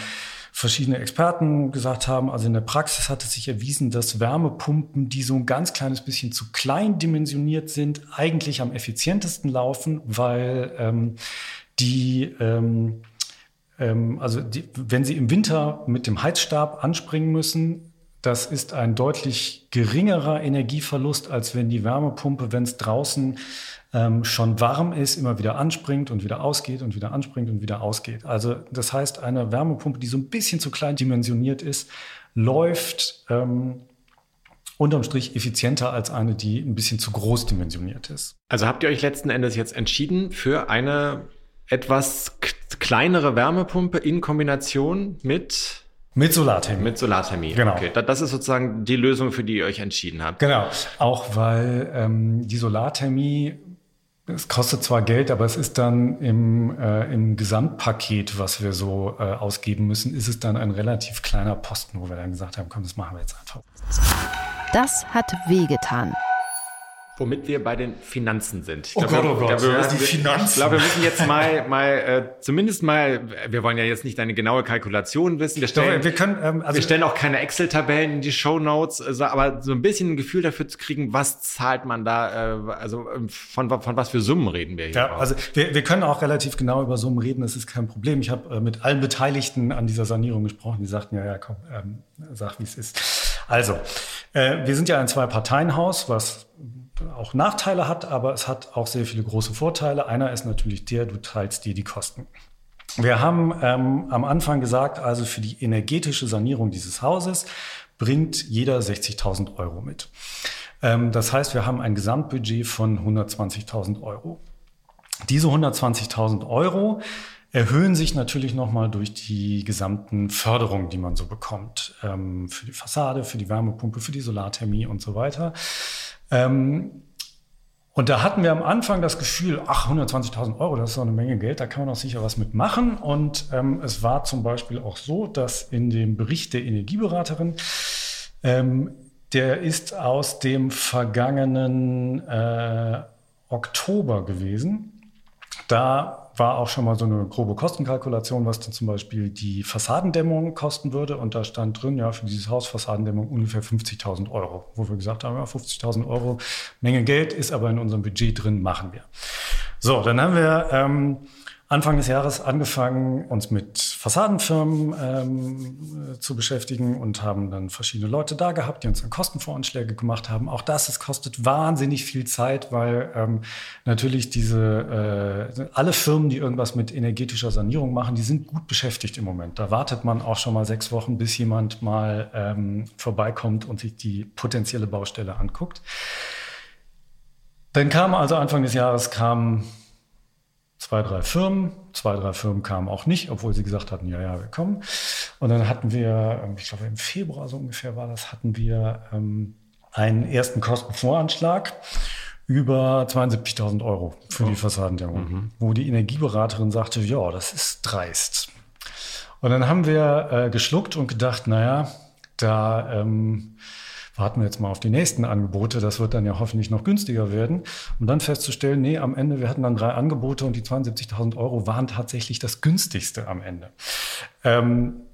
verschiedene Experten gesagt haben, also in der Praxis hat es sich erwiesen, dass Wärmepumpen, die so ein ganz kleines bisschen zu klein dimensioniert sind, eigentlich am effizientesten laufen, weil ähm, die ähm, ähm, also die, wenn Sie im Winter mit dem Heizstab anspringen müssen, das ist ein deutlich geringerer Energieverlust, als wenn die Wärmepumpe, wenn es draußen ähm, schon warm ist, immer wieder anspringt und wieder ausgeht und wieder anspringt und wieder ausgeht. Also das heißt, eine Wärmepumpe, die so ein bisschen zu klein dimensioniert ist, läuft ähm, unterm Strich effizienter als eine, die ein bisschen zu groß dimensioniert ist. also habt ihr euch letzten Endes jetzt entschieden für eine etwas kleinere Wärmepumpe in Kombination mit, Mit Solarthermie. mit Solarthermie. Genau. Okay, da- das ist sozusagen die Lösung, für die ihr euch entschieden habt. Genau, auch weil ähm, die Solarthermie, es kostet zwar Geld, aber es ist dann im, äh, im Gesamtpaket, was wir so äh, ausgeben müssen, ist es dann ein relativ kleiner Posten, wo wir dann gesagt haben, komm, das machen wir jetzt einfach. Das hat wehgetan. Womit wir bei den Finanzen sind. Ich Oh Gott, oh Gott, glaube, wir ja, müssen- die Finanzen. Ich glaube, wir müssen jetzt mal, mal äh, zumindest mal, wir wollen ja jetzt nicht deine genaue Kalkulation wissen. Wir stellen, wir können, ähm, also wir stellen auch keine Excel-Tabellen in die Show Notes, also, aber so ein bisschen ein Gefühl dafür zu kriegen, was zahlt man da, äh, also ähm, von, von was für Summen reden wir hier? Ja, also wir, wir können auch relativ genau über Summen reden, das ist kein Problem. Ich habe äh, mit allen Beteiligten an dieser Sanierung gesprochen, die sagten, ja, ja, komm, ähm, sag, wie es ist. Also, äh, wir sind ja ein Zwei-Parteien-Haus, was auch Nachteile hat, aber es hat auch sehr viele große Vorteile. Einer ist natürlich der, du teilst dir die Kosten. Wir haben ähm, am Anfang gesagt, also für die energetische Sanierung dieses Hauses bringt jeder 60.000 Euro mit. Ähm, das heißt, wir haben ein Gesamtbudget von 120.000 Euro. Diese 120.000 Euro erhöhen sich natürlich nochmal durch die gesamten Förderungen, die man so bekommt. Ähm, für die Fassade, für die Wärmepumpe, für die Solarthermie und so weiter. Ähm, Und da hatten wir am Anfang das Gefühl, ach, 120.000 Euro, das ist doch eine Menge Geld, da kann man auch sicher was mitmachen. Und ähm, es war zum Beispiel auch so, dass in dem Bericht der Energieberaterin, ähm, der ist aus dem vergangenen äh, Oktober gewesen. Da war auch schon mal so eine grobe Kostenkalkulation, was dann zum Beispiel die Fassadendämmung kosten würde. Und da stand drin, ja, für dieses Haus Fassadendämmung ungefähr 50.000 Euro. Wo wir gesagt haben, ja, 50.000 Euro, Menge Geld, ist aber in unserem Budget drin, machen wir. So, dann haben wir ähm, Anfang des Jahres angefangen, uns mit Fassadenfirmen ähm, äh, zu beschäftigen und haben dann verschiedene Leute da gehabt, die uns dann Kostenvoranschläge gemacht haben. Auch das, es kostet wahnsinnig viel Zeit, weil ähm, natürlich diese äh, alle Firmen, die irgendwas mit energetischer Sanierung machen, die sind gut beschäftigt im Moment. Da wartet man auch schon mal sechs Wochen, bis jemand mal ähm, vorbeikommt und sich die potenzielle Baustelle anguckt. Dann kam also Anfang des Jahres kam zwei, drei Firmen. Zwei, drei Firmen kamen auch nicht, obwohl sie gesagt hatten, ja, ja, wir kommen. Und dann hatten wir, ähm, ich glaube im Februar so ungefähr war das, hatten wir ähm, einen ersten Kostenvoranschlag über 72.000 Euro für oh. die Fassadendämmung, mhm. wo die Energieberaterin sagte, ja, das ist dreist. Und dann haben wir äh, geschluckt und gedacht, naja, da ähm, warten wir jetzt mal auf die nächsten Angebote, das wird dann ja hoffentlich noch günstiger werden. Um dann festzustellen, nee, am Ende, wir hatten dann drei Angebote und die 72.000 Euro waren tatsächlich das günstigste am Ende. Ähm,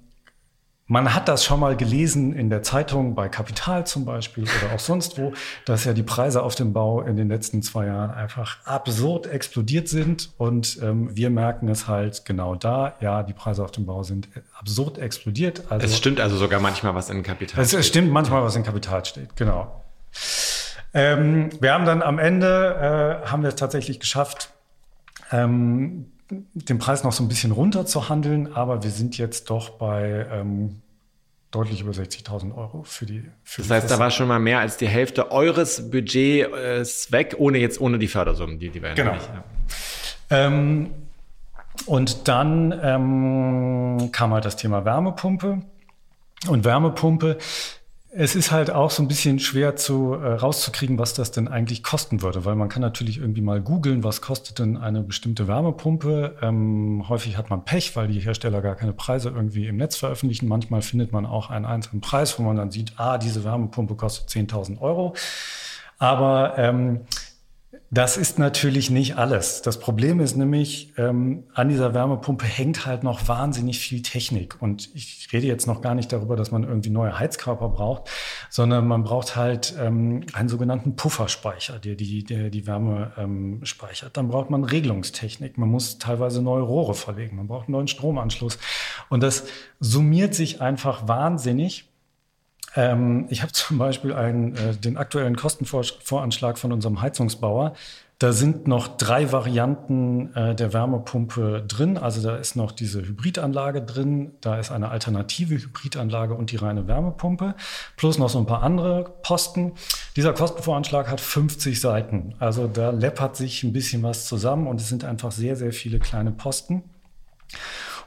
man hat das schon mal gelesen in der Zeitung, bei Kapital zum Beispiel oder auch sonst wo, dass ja die Preise auf dem Bau in den letzten zwei Jahren einfach absurd explodiert sind. Und ähm, wir merken es halt genau da. Ja, die Preise auf dem Bau sind absurd explodiert. Also, es stimmt also sogar manchmal, was in Kapital es, steht. Es stimmt manchmal, was in Kapital steht, genau. Ähm, wir haben dann am Ende, äh, haben wir es tatsächlich geschafft, ähm, den Preis noch so ein bisschen runter zu handeln, aber wir sind jetzt doch bei ähm, deutlich über 60.000 Euro für die. Für das heißt, da war schon mal mehr als die Hälfte eures Budgets äh, weg, ohne jetzt ohne die Fördersummen, die die werden. Genau. Nicht, ja. ähm, und dann ähm, kam halt das Thema Wärmepumpe. Und Wärmepumpe es ist halt auch so ein bisschen schwer zu äh, rauszukriegen, was das denn eigentlich kosten würde, weil man kann natürlich irgendwie mal googeln, was kostet denn eine bestimmte Wärmepumpe. Ähm, häufig hat man Pech, weil die Hersteller gar keine Preise irgendwie im Netz veröffentlichen. Manchmal findet man auch einen einzelnen Preis, wo man dann sieht, ah, diese Wärmepumpe kostet 10.000 Euro. Aber ähm, das ist natürlich nicht alles. Das Problem ist nämlich, ähm, an dieser Wärmepumpe hängt halt noch wahnsinnig viel Technik. Und ich rede jetzt noch gar nicht darüber, dass man irgendwie neue Heizkörper braucht, sondern man braucht halt ähm, einen sogenannten Pufferspeicher, der die, der die Wärme ähm, speichert. Dann braucht man Regelungstechnik. Man muss teilweise neue Rohre verlegen. Man braucht einen neuen Stromanschluss. Und das summiert sich einfach wahnsinnig. Ähm, ich habe zum Beispiel einen, äh, den aktuellen Kostenvoranschlag von unserem Heizungsbauer. Da sind noch drei Varianten äh, der Wärmepumpe drin. Also da ist noch diese Hybridanlage drin, da ist eine alternative Hybridanlage und die reine Wärmepumpe, plus noch so ein paar andere Posten. Dieser Kostenvoranschlag hat 50 Seiten. Also da läppert sich ein bisschen was zusammen und es sind einfach sehr, sehr viele kleine Posten.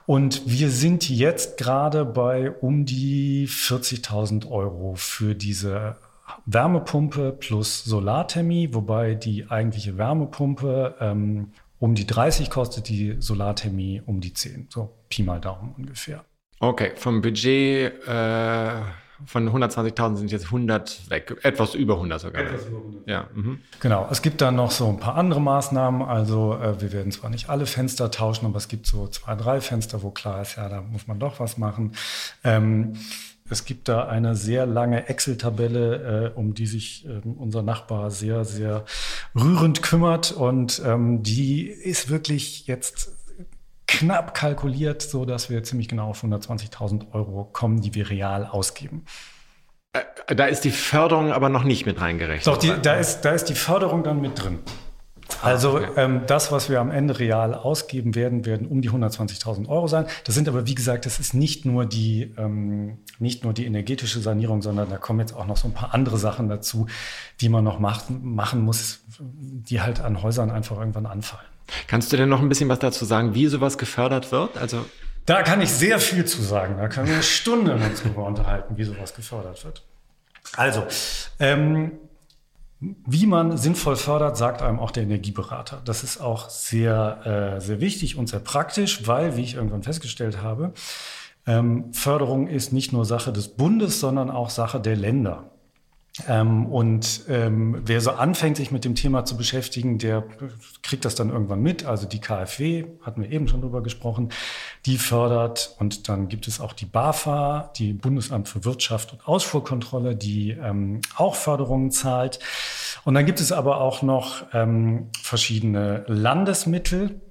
Und wir sind jetzt gerade bei um die 40.000 Euro für diese Wärmepumpe plus Solarthermie, wobei die eigentliche Wärmepumpe ähm, um die 30 kostet, die Solarthermie um die 10. So Pi mal Daumen ungefähr. Okay, vom Budget äh, von 120.000 sind jetzt 100 weg, etwas über 100 sogar. Etwas über 100. Ja. Mhm. Genau. Es gibt dann noch so ein paar andere Maßnahmen. Also äh, wir werden zwar nicht alle Fenster tauschen, aber es gibt so zwei, drei Fenster, wo klar ist, ja, da muss man doch was machen. Ähm, es gibt da eine sehr lange Excel-Tabelle, äh, um die sich äh, unser Nachbar sehr, sehr rührend kümmert. Und ähm, die ist wirklich jetzt knapp kalkuliert, so dass wir ziemlich genau auf 120.000 Euro kommen, die wir real ausgeben. Äh, da ist die Förderung aber noch nicht mit reingerechnet. Doch, die, da, ist, da ist die Förderung dann mit drin. Ah, also okay. ähm, das, was wir am Ende real ausgeben werden, werden um die 120.000 Euro sein. Das sind aber, wie gesagt, das ist nicht nur die ähm, nicht nur die energetische Sanierung, sondern da kommen jetzt auch noch so ein paar andere Sachen dazu, die man noch macht, machen muss, die halt an Häusern einfach irgendwann anfallen. Kannst du denn noch ein bisschen was dazu sagen, wie sowas gefördert wird? Also da kann ich sehr viel zu sagen. Da können wir Stunden uns drüber unterhalten, wie sowas gefördert wird. Also, ähm, Wie man sinnvoll fördert, sagt einem auch der Energieberater. Das ist auch sehr, äh, sehr wichtig und sehr praktisch, weil, wie ich irgendwann festgestellt habe, ähm, Förderung ist nicht nur Sache des Bundes, sondern auch Sache der Länder. Ähm, und ähm, wer so anfängt, sich mit dem Thema zu beschäftigen, der kriegt das dann irgendwann mit. Also die KfW, hatten wir eben schon drüber gesprochen, die fördert. Und dann gibt es auch die BAFA, die Bundesamt für Wirtschaft und Ausfuhrkontrolle, die ähm, auch Förderungen zahlt. Und dann gibt es aber auch noch ähm, verschiedene Landesmittel.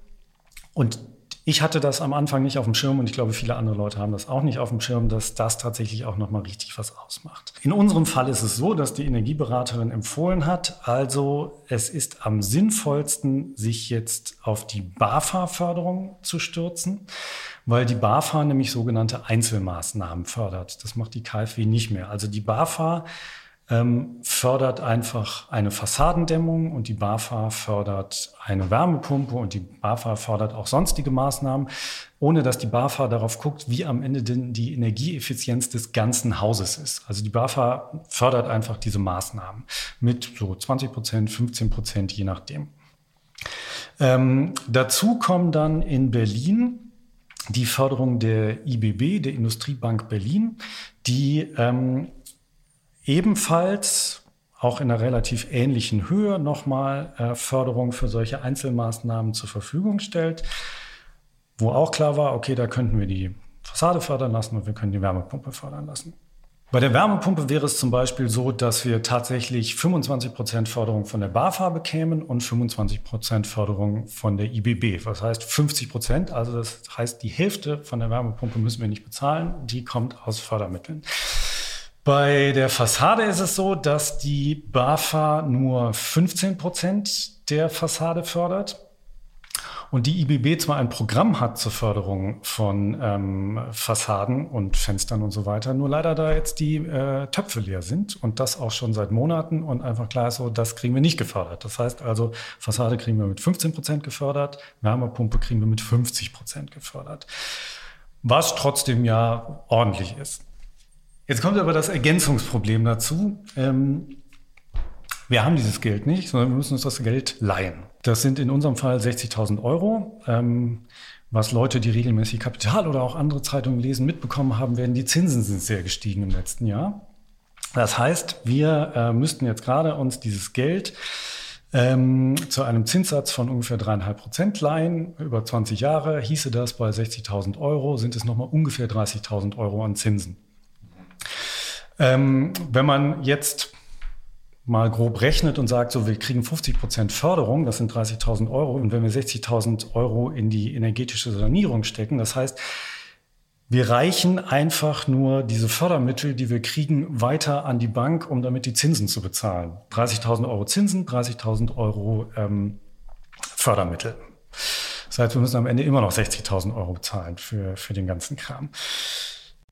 Und ich hatte das am Anfang nicht auf dem Schirm und ich glaube, viele andere Leute haben das auch nicht auf dem Schirm, dass das tatsächlich auch nochmal richtig was ausmacht. In unserem Fall ist es so, dass die Energieberaterin empfohlen hat, also es ist am sinnvollsten, sich jetzt auf die BAFA-Förderung zu stürzen, weil die BAFA nämlich sogenannte Einzelmaßnahmen fördert. Das macht die KfW nicht mehr. Also die BAFA ähm, fördert einfach eine Fassadendämmung und die BAFA fördert eine Wärmepumpe und die BAFA fördert auch sonstige Maßnahmen, ohne dass die BAFA darauf guckt, wie am Ende denn die Energieeffizienz des ganzen Hauses ist. Also die BAFA fördert einfach diese Maßnahmen mit so 20 Prozent, 15 Prozent, je nachdem. Ähm, dazu kommen dann in Berlin die Förderung der IBB, der Industriebank Berlin, die ähm, ebenfalls auch in einer relativ ähnlichen Höhe nochmal äh, Förderung für solche Einzelmaßnahmen zur Verfügung stellt, wo auch klar war, okay, da könnten wir die Fassade fördern lassen und wir können die Wärmepumpe fördern lassen. Bei der Wärmepumpe wäre es zum Beispiel so, dass wir tatsächlich 25 Prozent Förderung von der BAFA bekämen und 25 Prozent Förderung von der IBB. Das heißt 50 Prozent, also das heißt, die Hälfte von der Wärmepumpe müssen wir nicht bezahlen, die kommt aus Fördermitteln. Bei der Fassade ist es so, dass die BAFA nur 15 Prozent der Fassade fördert und die IBB zwar ein Programm hat zur Förderung von ähm, Fassaden und Fenstern und so weiter, nur leider da jetzt die äh, Töpfe leer sind und das auch schon seit Monaten und einfach klar ist so, das kriegen wir nicht gefördert. Das heißt also, Fassade kriegen wir mit 15 Prozent gefördert, Wärmepumpe kriegen wir mit 50 Prozent gefördert. Was trotzdem ja ordentlich ist. Jetzt kommt aber das Ergänzungsproblem dazu. Ähm, wir haben dieses Geld nicht, sondern wir müssen uns das Geld leihen. Das sind in unserem Fall 60.000 Euro. Ähm, was Leute, die regelmäßig Kapital oder auch andere Zeitungen lesen, mitbekommen haben, werden die Zinsen sind sehr gestiegen im letzten Jahr. Das heißt, wir äh, müssten jetzt gerade uns dieses Geld ähm, zu einem Zinssatz von ungefähr dreieinhalb Prozent leihen. Über 20 Jahre hieße das bei 60.000 Euro, sind es nochmal ungefähr 30.000 Euro an Zinsen. Ähm, wenn man jetzt mal grob rechnet und sagt, so wir kriegen 50 Prozent Förderung, das sind 30.000 Euro, und wenn wir 60.000 Euro in die energetische Sanierung stecken, das heißt, wir reichen einfach nur diese Fördermittel, die wir kriegen, weiter an die Bank, um damit die Zinsen zu bezahlen. 30.000 Euro Zinsen, 30.000 Euro ähm, Fördermittel. Das heißt, wir müssen am Ende immer noch 60.000 Euro bezahlen für, für den ganzen Kram.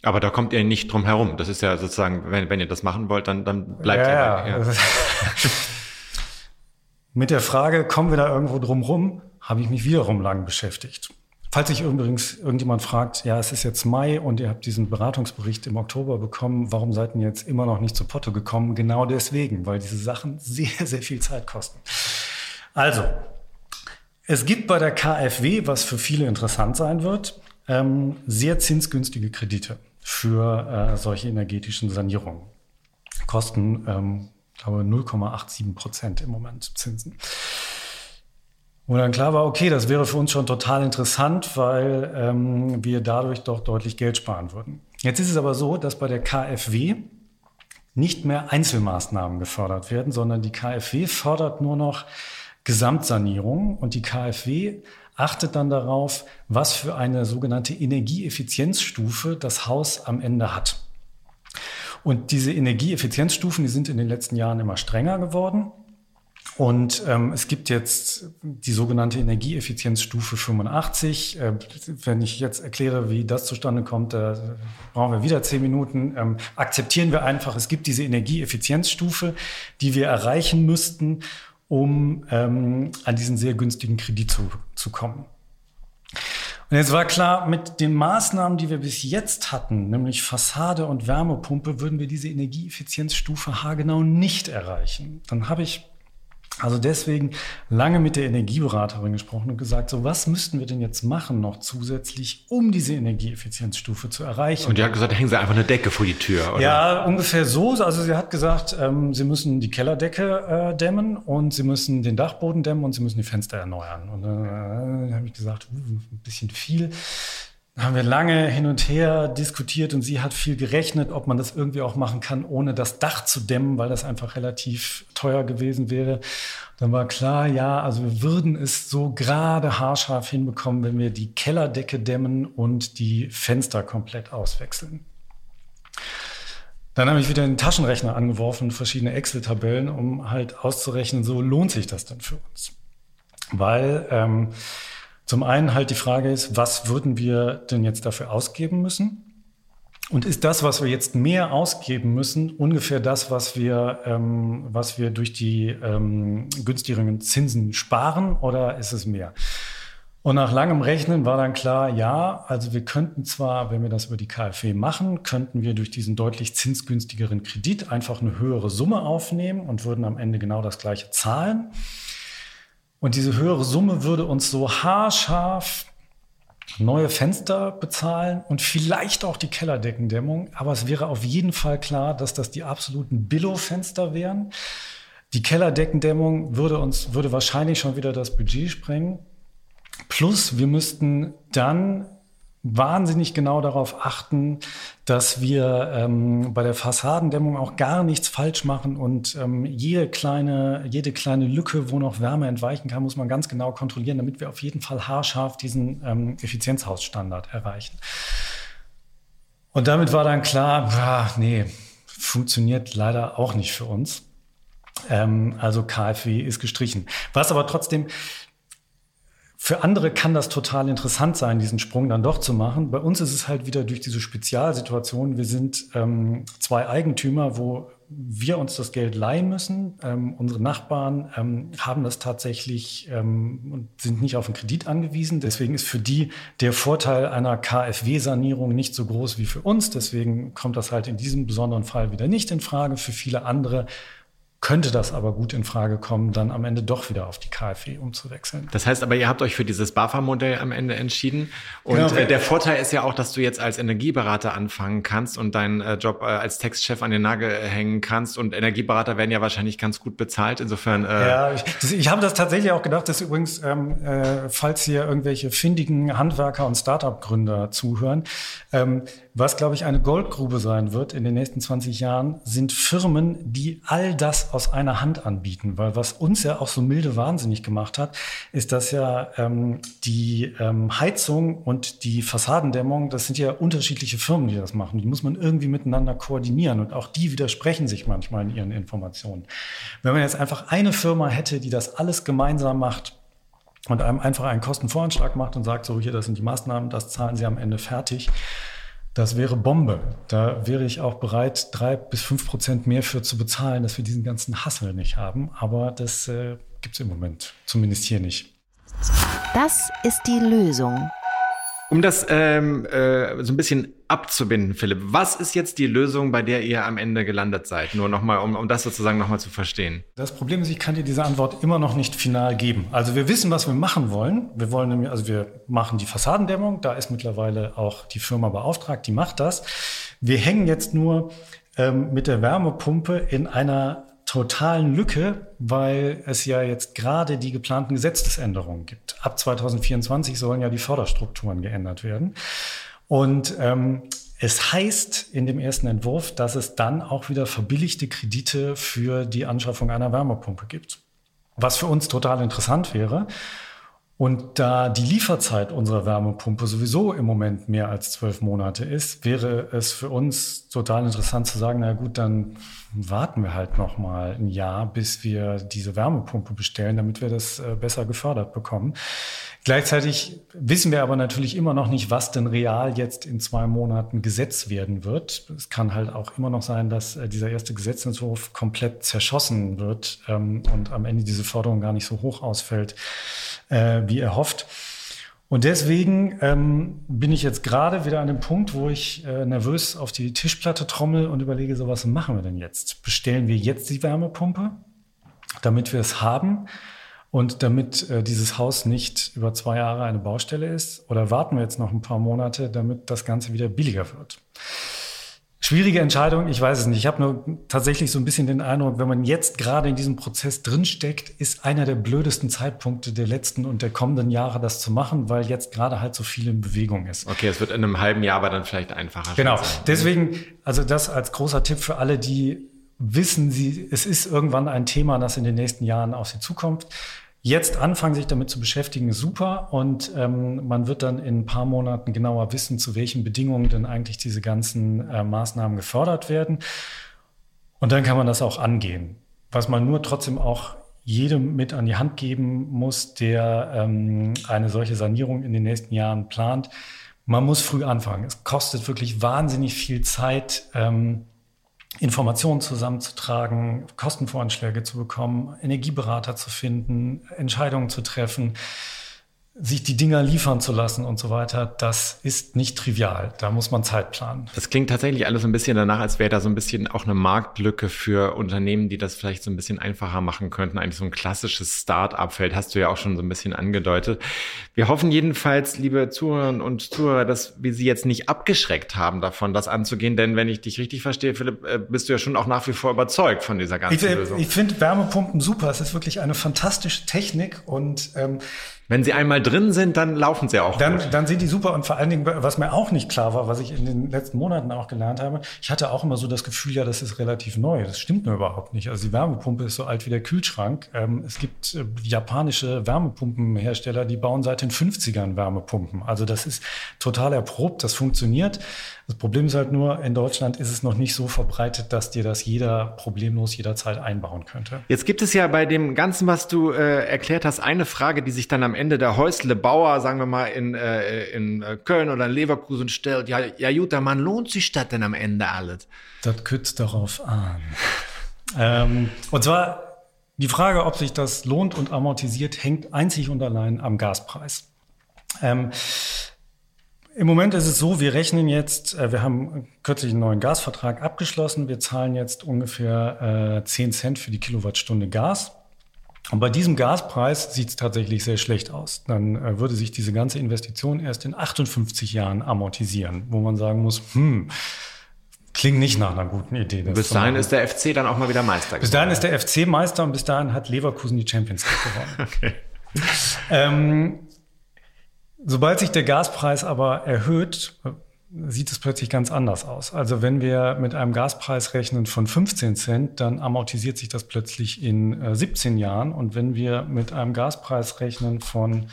Aber da kommt ihr nicht drum herum. Das ist ja sozusagen, wenn, wenn ihr das machen wollt, dann, dann bleibt ja, ihr. Ja. ja. Mit der Frage, kommen wir da irgendwo drum rum, habe ich mich wiederum lang beschäftigt. Falls sich übrigens irgendjemand fragt, ja, es ist jetzt Mai und ihr habt diesen Beratungsbericht im Oktober bekommen, warum seid ihr jetzt immer noch nicht zu Potto gekommen? Genau deswegen, weil diese Sachen sehr, sehr viel Zeit kosten. Also, es gibt bei der KfW, was für viele interessant sein wird, ähm, sehr zinsgünstige Kredite für äh, solche energetischen Sanierungen. Kosten, ähm, glaube 0,87 Prozent im Moment Zinsen. Und dann klar war, okay, das wäre für uns schon total interessant, weil ähm, wir dadurch doch deutlich Geld sparen würden. Jetzt ist es aber so, dass bei der KfW nicht mehr Einzelmaßnahmen gefördert werden, sondern die KfW fördert nur noch Gesamtsanierung und die KfW achtet dann darauf, was für eine sogenannte Energieeffizienzstufe das Haus am Ende hat. Und diese Energieeffizienzstufen, die sind in den letzten Jahren immer strenger geworden. Und ähm, es gibt jetzt die sogenannte Energieeffizienzstufe 85. Äh, wenn ich jetzt erkläre, wie das zustande kommt, da brauchen wir wieder zehn Minuten. Ähm, akzeptieren wir einfach, es gibt diese Energieeffizienzstufe, die wir erreichen müssten, um ähm, an diesen sehr günstigen Kredit zu, zu kommen. Und jetzt war klar, mit den Maßnahmen, die wir bis jetzt hatten, nämlich Fassade und Wärmepumpe, würden wir diese Energieeffizienzstufe haargenau nicht erreichen. Dann habe ich also deswegen lange mit der Energieberaterin gesprochen und gesagt, so was müssten wir denn jetzt machen noch zusätzlich, um diese Energieeffizienzstufe zu erreichen? Und die hat gesagt, hängen Sie einfach eine Decke vor die Tür, oder? Ja, ungefähr so. Also sie hat gesagt, ähm, Sie müssen die Kellerdecke äh, dämmen und Sie müssen den Dachboden dämmen und Sie müssen die Fenster erneuern. Und äh, da habe ich gesagt, uh, ein bisschen viel haben wir lange hin und her diskutiert und sie hat viel gerechnet, ob man das irgendwie auch machen kann, ohne das Dach zu dämmen, weil das einfach relativ teuer gewesen wäre. Dann war klar, ja, also wir würden es so gerade haarscharf hinbekommen, wenn wir die Kellerdecke dämmen und die Fenster komplett auswechseln. Dann habe ich wieder den Taschenrechner angeworfen, verschiedene Excel-Tabellen, um halt auszurechnen, so lohnt sich das denn für uns. Weil ähm, zum einen halt die Frage ist, was würden wir denn jetzt dafür ausgeben müssen? Und ist das, was wir jetzt mehr ausgeben müssen, ungefähr das, was wir, ähm, was wir durch die ähm, günstigeren Zinsen sparen oder ist es mehr? Und nach langem Rechnen war dann klar, ja, also wir könnten zwar, wenn wir das über die KfW machen, könnten wir durch diesen deutlich zinsgünstigeren Kredit einfach eine höhere Summe aufnehmen und würden am Ende genau das gleiche zahlen. Und diese höhere Summe würde uns so haarscharf neue Fenster bezahlen und vielleicht auch die Kellerdeckendämmung. Aber es wäre auf jeden Fall klar, dass das die absoluten Billo-Fenster wären. Die Kellerdeckendämmung würde uns, würde wahrscheinlich schon wieder das Budget sprengen. Plus, wir müssten dann wahnsinnig genau darauf achten, dass wir ähm, bei der Fassadendämmung auch gar nichts falsch machen und ähm, jede kleine jede kleine Lücke, wo noch Wärme entweichen kann, muss man ganz genau kontrollieren, damit wir auf jeden Fall haarscharf diesen ähm, Effizienzhausstandard erreichen. Und damit war dann klar, ah, nee, funktioniert leider auch nicht für uns. Ähm, also KfW ist gestrichen. Was aber trotzdem für andere kann das total interessant sein, diesen Sprung dann doch zu machen. Bei uns ist es halt wieder durch diese Spezialsituation. Wir sind ähm, zwei Eigentümer, wo wir uns das Geld leihen müssen. Ähm, unsere Nachbarn ähm, haben das tatsächlich ähm, und sind nicht auf den Kredit angewiesen. Deswegen ist für die der Vorteil einer KfW-Sanierung nicht so groß wie für uns. Deswegen kommt das halt in diesem besonderen Fall wieder nicht in Frage. Für viele andere könnte das aber gut in Frage kommen, dann am Ende doch wieder auf die KfW umzuwechseln. Das heißt aber, ihr habt euch für dieses BAFA-Modell am Ende entschieden. Und genau. äh, der Vorteil ist ja auch, dass du jetzt als Energieberater anfangen kannst und deinen äh, Job äh, als Textchef an den Nagel hängen kannst. Und Energieberater werden ja wahrscheinlich ganz gut bezahlt. Insofern. Äh ja, ich, das, ich habe das tatsächlich auch gedacht, dass übrigens, ähm, äh, falls hier irgendwelche findigen Handwerker und Startup-Gründer zuhören, ähm, was, glaube ich, eine Goldgrube sein wird in den nächsten 20 Jahren, sind Firmen, die all das aus einer Hand anbieten. Weil was uns ja auch so milde wahnsinnig gemacht hat, ist, dass ja ähm, die ähm, Heizung und die Fassadendämmung, das sind ja unterschiedliche Firmen, die das machen. Die muss man irgendwie miteinander koordinieren und auch die widersprechen sich manchmal in ihren Informationen. Wenn man jetzt einfach eine Firma hätte, die das alles gemeinsam macht, und einem einfach einen Kostenvoranschlag macht und sagt, so hier, das sind die Maßnahmen, das zahlen Sie am Ende fertig, das wäre Bombe. Da wäre ich auch bereit, drei bis fünf Prozent mehr für zu bezahlen, dass wir diesen ganzen Hassel nicht haben. Aber das äh, gibt es im Moment, zumindest hier nicht. Das ist die Lösung. Um das ähm, äh, so ein bisschen abzubinden, Philipp, was ist jetzt die Lösung, bei der ihr am Ende gelandet seid? Nur nochmal, um, um das sozusagen nochmal zu verstehen. Das Problem ist, ich kann dir diese Antwort immer noch nicht final geben. Also wir wissen, was wir machen wollen. Wir wollen nämlich, also wir machen die Fassadendämmung. Da ist mittlerweile auch die Firma beauftragt, die macht das. Wir hängen jetzt nur ähm, mit der Wärmepumpe in einer totalen Lücke, weil es ja jetzt gerade die geplanten Gesetzesänderungen gibt. Ab 2024 sollen ja die Förderstrukturen geändert werden. Und ähm, es heißt in dem ersten Entwurf, dass es dann auch wieder verbilligte Kredite für die Anschaffung einer Wärmepumpe gibt. Was für uns total interessant wäre. Und da die Lieferzeit unserer Wärmepumpe sowieso im Moment mehr als zwölf Monate ist, wäre es für uns total interessant zu sagen, na gut, dann warten wir halt noch mal ein Jahr, bis wir diese Wärmepumpe bestellen, damit wir das äh, besser gefördert bekommen. Gleichzeitig wissen wir aber natürlich immer noch nicht, was denn real jetzt in zwei Monaten Gesetz werden wird. Es kann halt auch immer noch sein, dass äh, dieser erste Gesetzentwurf komplett zerschossen wird ähm, und am Ende diese Forderung gar nicht so hoch ausfällt, äh, wie erhofft. Und deswegen ähm, bin ich jetzt gerade wieder an dem Punkt, wo ich äh, nervös auf die Tischplatte trommel und überlege, so was machen wir denn jetzt? Bestellen wir jetzt die Wärmepumpe, damit wir es haben und damit äh, dieses Haus nicht über zwei Jahre eine Baustelle ist? Oder warten wir jetzt noch ein paar Monate, damit das Ganze wieder billiger wird? Schwierige Entscheidung, ich weiß es nicht. Ich habe nur tatsächlich so ein bisschen den Eindruck, wenn man jetzt gerade in diesem Prozess drinsteckt, ist einer der blödesten Zeitpunkte der letzten und der kommenden Jahre, das zu machen, weil jetzt gerade halt so viel in Bewegung ist. Okay, es wird in einem halben Jahr aber dann vielleicht einfacher. Genau. Deswegen, also das als großer Tipp für alle, die wissen, sie, es ist irgendwann ein Thema, das in den nächsten Jahren auf sie zukommt. Jetzt anfangen, sich damit zu beschäftigen, ist super. Und ähm, man wird dann in ein paar Monaten genauer wissen, zu welchen Bedingungen denn eigentlich diese ganzen äh, Maßnahmen gefördert werden. Und dann kann man das auch angehen. Was man nur trotzdem auch jedem mit an die Hand geben muss, der ähm, eine solche Sanierung in den nächsten Jahren plant. Man muss früh anfangen. Es kostet wirklich wahnsinnig viel Zeit. Ähm, Informationen zusammenzutragen, Kostenvoranschläge zu bekommen, Energieberater zu finden, Entscheidungen zu treffen sich die Dinger liefern zu lassen und so weiter, das ist nicht trivial. Da muss man Zeit planen. Das klingt tatsächlich alles so ein bisschen danach, als wäre da so ein bisschen auch eine Marktlücke für Unternehmen, die das vielleicht so ein bisschen einfacher machen könnten. Eigentlich so ein klassisches Start-up-Feld, hast du ja auch schon so ein bisschen angedeutet. Wir hoffen jedenfalls, liebe Zuhörerinnen und Zuhörer, dass wir Sie jetzt nicht abgeschreckt haben davon, das anzugehen. Denn wenn ich dich richtig verstehe, Philipp, äh, bist du ja schon auch nach wie vor überzeugt von dieser ganzen ich, äh, Lösung. Ich finde Wärmepumpen super. Es ist wirklich eine fantastische Technik und ähm, wenn sie einmal drin sind, dann laufen sie auch. Dann, gut. dann sind die super. Und vor allen Dingen, was mir auch nicht klar war, was ich in den letzten Monaten auch gelernt habe, ich hatte auch immer so das Gefühl, ja, das ist relativ neu. Das stimmt nur überhaupt nicht. Also die Wärmepumpe ist so alt wie der Kühlschrank. Ähm, es gibt äh, japanische Wärmepumpenhersteller, die bauen seit den 50ern Wärmepumpen. Also das ist total erprobt, das funktioniert. Das Problem ist halt nur, in Deutschland ist es noch nicht so verbreitet, dass dir das jeder problemlos jederzeit einbauen könnte. Jetzt gibt es ja bei dem Ganzen, was du äh, erklärt hast, eine Frage, die sich dann am Ende der Häusle Bauer, sagen wir mal, in, äh, in äh, Köln oder in Leverkusen stellt. Ja, ja gut, man lohnt sich das denn am Ende alles? Das kützt darauf an. ähm, und zwar die Frage, ob sich das lohnt und amortisiert, hängt einzig und allein am Gaspreis. Ähm, im Moment ist es so, wir rechnen jetzt, äh, wir haben kürzlich einen neuen Gasvertrag abgeschlossen. Wir zahlen jetzt ungefähr äh, 10 Cent für die Kilowattstunde Gas. Und bei diesem Gaspreis sieht es tatsächlich sehr schlecht aus. Dann äh, würde sich diese ganze Investition erst in 58 Jahren amortisieren, wo man sagen muss, hm, klingt nicht nach einer guten Idee. Bis dahin ist der FC dann auch mal wieder Meister. Bis dahin ist der FC Meister und bis dahin hat Leverkusen die Champions League gewonnen. okay. Ähm, Sobald sich der Gaspreis aber erhöht, sieht es plötzlich ganz anders aus. Also wenn wir mit einem Gaspreis rechnen von 15 Cent, dann amortisiert sich das plötzlich in äh, 17 Jahren. Und wenn wir mit einem Gaspreis rechnen von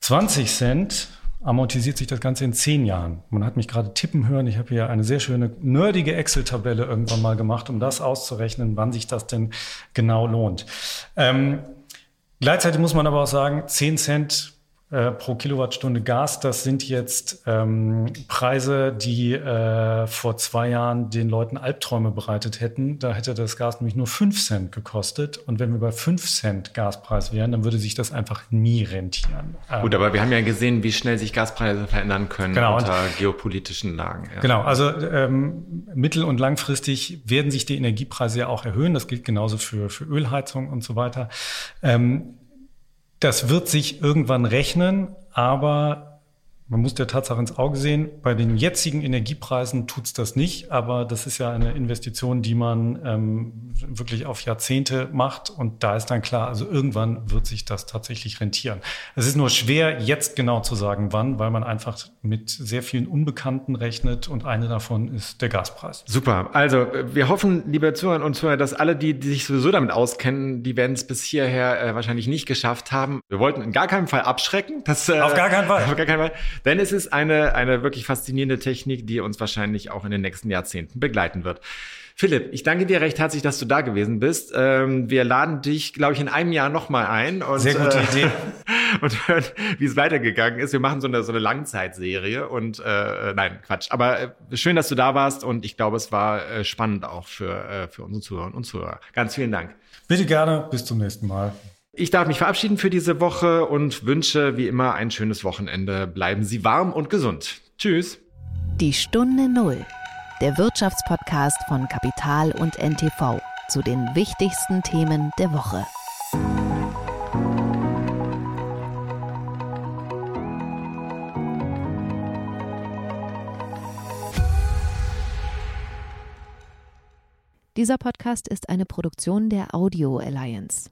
20 Cent, amortisiert sich das Ganze in 10 Jahren. Man hat mich gerade tippen hören. Ich habe hier eine sehr schöne nerdige Excel-Tabelle irgendwann mal gemacht, um das auszurechnen, wann sich das denn genau lohnt. Ähm, gleichzeitig muss man aber auch sagen, 10 Cent äh, pro Kilowattstunde Gas. Das sind jetzt ähm, Preise, die äh, vor zwei Jahren den Leuten Albträume bereitet hätten. Da hätte das Gas nämlich nur fünf Cent gekostet. Und wenn wir bei fünf Cent Gaspreis wären, dann würde sich das einfach nie rentieren. Gut, aber wir haben ja gesehen, wie schnell sich Gaspreise verändern können genau, unter geopolitischen Lagen. Ja. Genau, also ähm, mittel- und langfristig werden sich die Energiepreise ja auch erhöhen. Das gilt genauso für, für Ölheizung und so weiter. Ähm, das wird sich irgendwann rechnen, aber man muss der Tatsache ins Auge sehen, bei den jetzigen Energiepreisen tut's das nicht, aber das ist ja eine Investition, die man ähm, wirklich auf Jahrzehnte macht und da ist dann klar, also irgendwann wird sich das tatsächlich rentieren. Es ist nur schwer, jetzt genau zu sagen, wann, weil man einfach mit sehr vielen Unbekannten rechnet und eine davon ist der Gaspreis. Super. Also wir hoffen, liebe Zuhörer und Zuhörer, dass alle, die, die sich sowieso damit auskennen, die werden es bis hierher äh, wahrscheinlich nicht geschafft haben. Wir wollten in gar keinem Fall abschrecken. Das, äh, auf gar keinen Fall. Auf gar keinen Fall. Denn es ist eine, eine wirklich faszinierende Technik, die uns wahrscheinlich auch in den nächsten Jahrzehnten begleiten wird. Philipp, ich danke dir recht herzlich, dass du da gewesen bist. Ähm, wir laden dich, glaube ich, in einem Jahr nochmal ein. Und, Sehr gute äh, Idee. und hören, wie es weitergegangen ist. Wir machen so eine, so eine Langzeitserie und äh, nein, Quatsch. Aber äh, schön, dass du da warst und ich glaube, es war äh, spannend auch für, äh, für unsere Zuhörer und Zuhörer. Ganz vielen Dank. Bitte gerne. Bis zum nächsten Mal. Ich darf mich verabschieden für diese Woche und wünsche wie immer ein schönes Wochenende. Bleiben Sie warm und gesund. Tschüss. Die Stunde Null, der Wirtschaftspodcast von Kapital und NTV zu den wichtigsten Themen der Woche. Dieser Podcast ist eine Produktion der Audio Alliance.